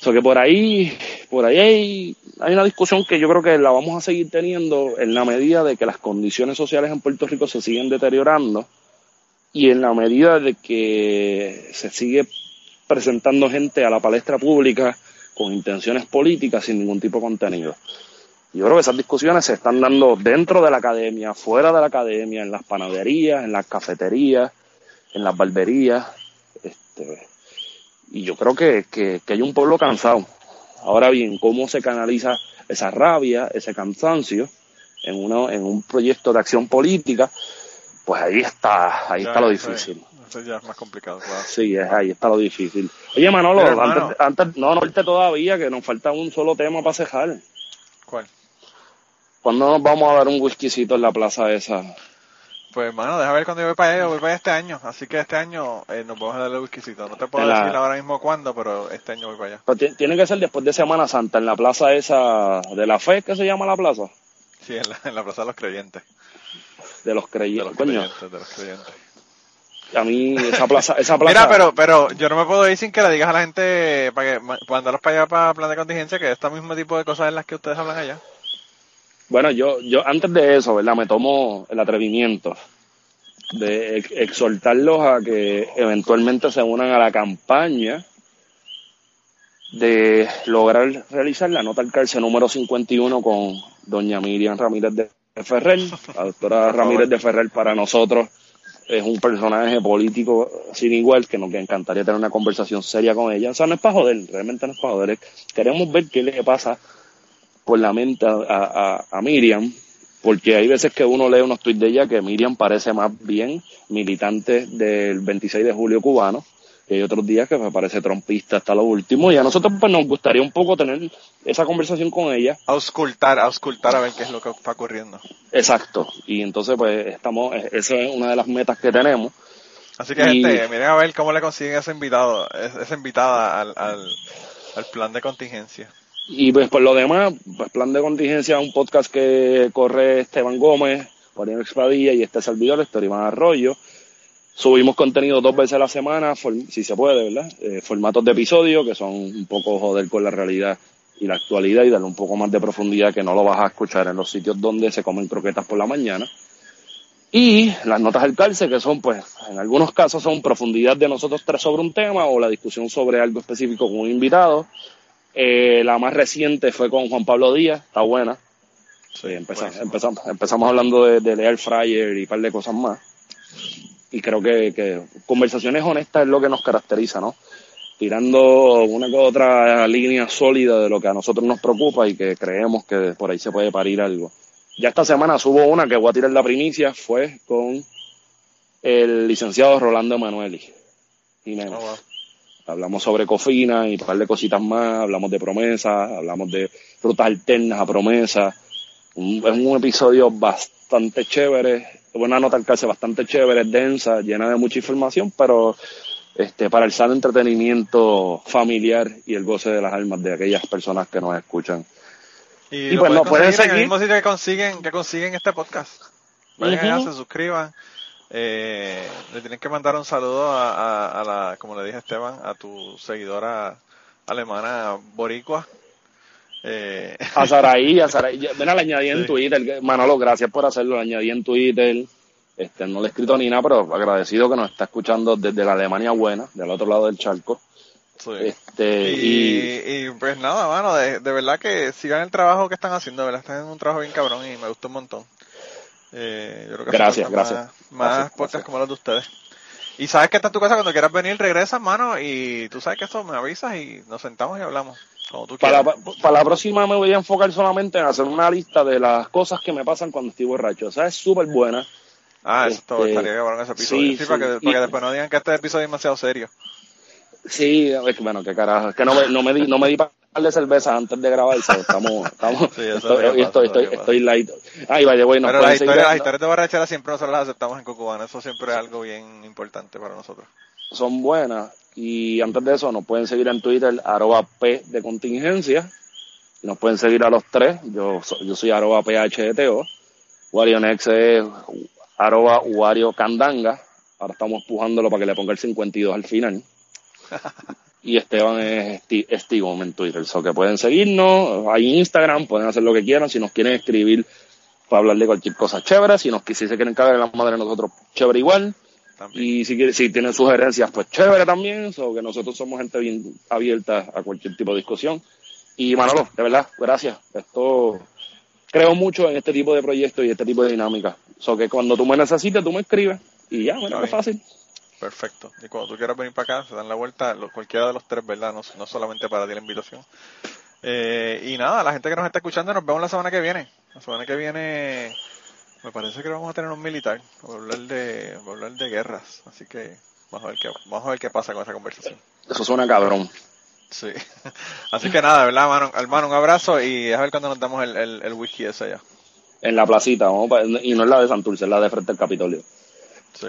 So que por ahí, por ahí hay, hay una discusión que yo creo que la vamos a seguir teniendo en la medida de que las condiciones sociales en Puerto Rico se siguen deteriorando y en la medida de que se sigue presentando gente a la palestra pública con intenciones políticas sin ningún tipo de contenido. Yo creo que esas discusiones se están dando dentro de la academia, fuera de la academia, en las panaderías, en las cafeterías, en las barberías. Este, y yo creo que, que, que hay un pueblo cansado. Ahora bien, ¿cómo se canaliza esa rabia, ese cansancio en, uno, en un proyecto de acción política? Pues ahí está, ahí Ya, está lo difícil. Eso ya es más complicado, claro. Sí, es, ahí está lo difícil. Oye, Manolo, Pero, hermano. antes, antes, no, no irte todavía, que nos falta un solo tema para cejar. ¿Cuál? ¿Cuándo nos vamos a dar un whiskycito en la plaza esa? Pues, hermano, deja ver cuando yo voy para allá. Yo voy para allá este año. Así que este año eh, nos vamos a darle el whiskycito. No te puedo la- decir ahora mismo cuándo, pero este año voy para allá. Pero ti- tiene que ser después de Semana Santa, en la plaza esa de la fe, que se llama la plaza, Sí, en la, en la Plaza de los Creyentes. de los De creyentes. los Coño, creyentes, de los creyentes. a mí esa plaza, esa plaza. Mira, pero, pero yo no me puedo ir sin que le digas a la gente para que ma- mandarlos para allá para plan de contingencia, que este mismo tipo de cosas en las que ustedes hablan allá. Bueno, yo, yo antes de eso, ¿verdad? Me tomo el atrevimiento de ex- exhortarlos a que eventualmente se unan a la campaña de lograr realizar la nota al cárcel número 51 con doña Miriam Ramírez de Ferrer. La doctora Ramírez de Ferrer para nosotros es un personaje político sin igual que nos encantaría tener una conversación seria con ella. O sea, no es para joder, realmente no es para joder. Queremos ver qué le pasa por la mente a, a, a Miriam, porque hay veces que uno lee unos tweets de ella que Miriam parece más bien militante del 26 de julio cubano y hay otros días que me parece trompista hasta lo último y a nosotros pues nos gustaría un poco tener esa conversación con ella. Auscultar, auscultar a ver qué es lo que está ocurriendo. Exacto, y entonces pues estamos, esa es una de las metas que tenemos. Así que y... gente, miren a ver cómo le consiguen ese invitado, esa invitada al, al, al plan de contingencia. Y pues por lo demás, pues plan de contingencia, un podcast que corre Esteban Gómez, Mariano Expadilla y este servidor, este Iván Arroyo. Subimos contenido dos veces a la semana, si se puede, ¿verdad? Eh, formatos de episodio que son un poco joder con la realidad y la actualidad y darle un poco más de profundidad que no lo vas a escuchar en los sitios donde se comen croquetas por la mañana. Y las notas del calce, que son, pues, en algunos casos son profundidad de nosotros tres sobre un tema o la discusión sobre algo específico con un invitado. Eh, la más reciente fue con Juan Pablo Díaz, está buena. Sí, empezamos, empezamos, empezamos hablando de, de leer Fryer y un par de cosas más y creo que, que, conversaciones honestas es lo que nos caracteriza, ¿no? Tirando una que otra línea sólida de lo que a nosotros nos preocupa y que creemos que por ahí se puede parir algo. Ya esta semana subo una que voy a tirar la primicia, fue con el licenciado Rolando Emanueli. Oh, wow. Hablamos sobre cofina y un par de cositas más, hablamos de promesas, hablamos de rutas alternas a promesas. Un, es un episodio bastante chévere, una nota al calce bastante chévere, densa, llena de mucha información, pero este, para el sano entretenimiento familiar y el goce de las almas de aquellas personas que nos escuchan. Y, y pues nos pueden seguir. En el mismo sitio que consiguen, que consiguen este podcast. Vayan uh -huh. se suscriban. Eh, le tienen que mandar un saludo a, a, a, la, como le dije a Esteban, a tu seguidora alemana boricua. Eh. A Saraí, a Saraí. Ven, la añadí en sí. Twitter. Manolo, gracias por hacerlo. La añadí en Twitter. Este, no le he escrito ni nada, pero agradecido que nos está escuchando desde la Alemania buena, del otro lado del charco. Sí. Este, y, y, y, pues nada, mano, de, de, verdad que sigan el trabajo que están haciendo, de verdad están haciendo un trabajo bien cabrón y me gustó un montón. Eh, yo creo que gracias, gracias. Más, más gracias, podcasts gracias. como los de ustedes. Y sabes que está en tu casa cuando quieras venir, regresas, mano, y tú sabes que eso me avisas y nos sentamos y hablamos. Como tú para, para la próxima me voy a enfocar solamente en hacer una lista de las cosas que me pasan cuando estoy borracho. O sea, es súper buena. Ah, eso este, estaría cabrón ese episodio. Sí, sí, sí, para, que, para que después no digan que este episodio es demasiado serio. Sí, es que bueno, qué carajo. Es que no me, no me di, no me di para de cerveza antes de grabar. Estamos, estamos, sí, estoy, estoy, estoy, estoy, light. Ay, vaya, bueno. Pero las historias, las historias de borrachera siempre nosotros las aceptamos en Cucubana. Eso siempre es algo bien importante para nosotros. Son buenas. Y antes de eso, nos pueden seguir en Twitter, arroba P de contingencia. Nos pueden seguir a los tres. Yo, yo soy arroba PHDTO. WarioNex es arroba Wario Candanga. Ahora estamos pujándolo para que le ponga el 52 al final. Y Esteban es Esteban en Twitter. So que pueden seguirnos. Hay Instagram, pueden hacer lo que quieran. Si nos quieren escribir para hablar de cualquier cosa chévere. Si, nos, si se quieren cagar en la madre de nosotros, chévere igual. También. Y si, si tienen sugerencias, pues chévere también, so que nosotros somos gente bien abierta a cualquier tipo de discusión. Y Manolo, de verdad, gracias. Esto creo mucho en este tipo de proyectos y este tipo de dinámica. So que cuando tú me necesites, tú me escribes y ya, bueno, es fácil. Perfecto. Y cuando tú quieras venir para acá, se dan la vuelta, cualquiera de los tres, ¿verdad? No, no solamente para ti la invitación. Eh, y nada, la gente que nos está escuchando, nos vemos la semana que viene. La semana que viene me parece que vamos a tener un militar para hablar de, para hablar de guerras. Así que vamos a ver qué, vamos a ver qué pasa con esa conversación. Eso suena cabrón. Sí. Así que nada, ¿verdad, hermano? Hermano, un abrazo y a ver cuando nos damos el, el, el whisky ese allá. En la placita, vamos y no es la de Santurce, es la de frente al Capitolio. Sí.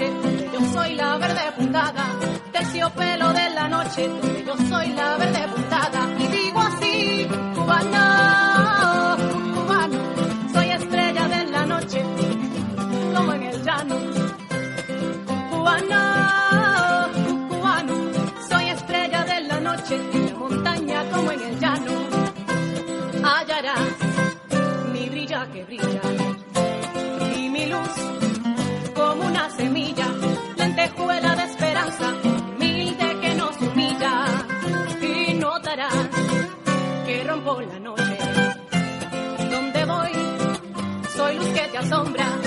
Yo soy la verde puntada. Terciopelo de la noche, yo soy la verde puntada. Y digo soy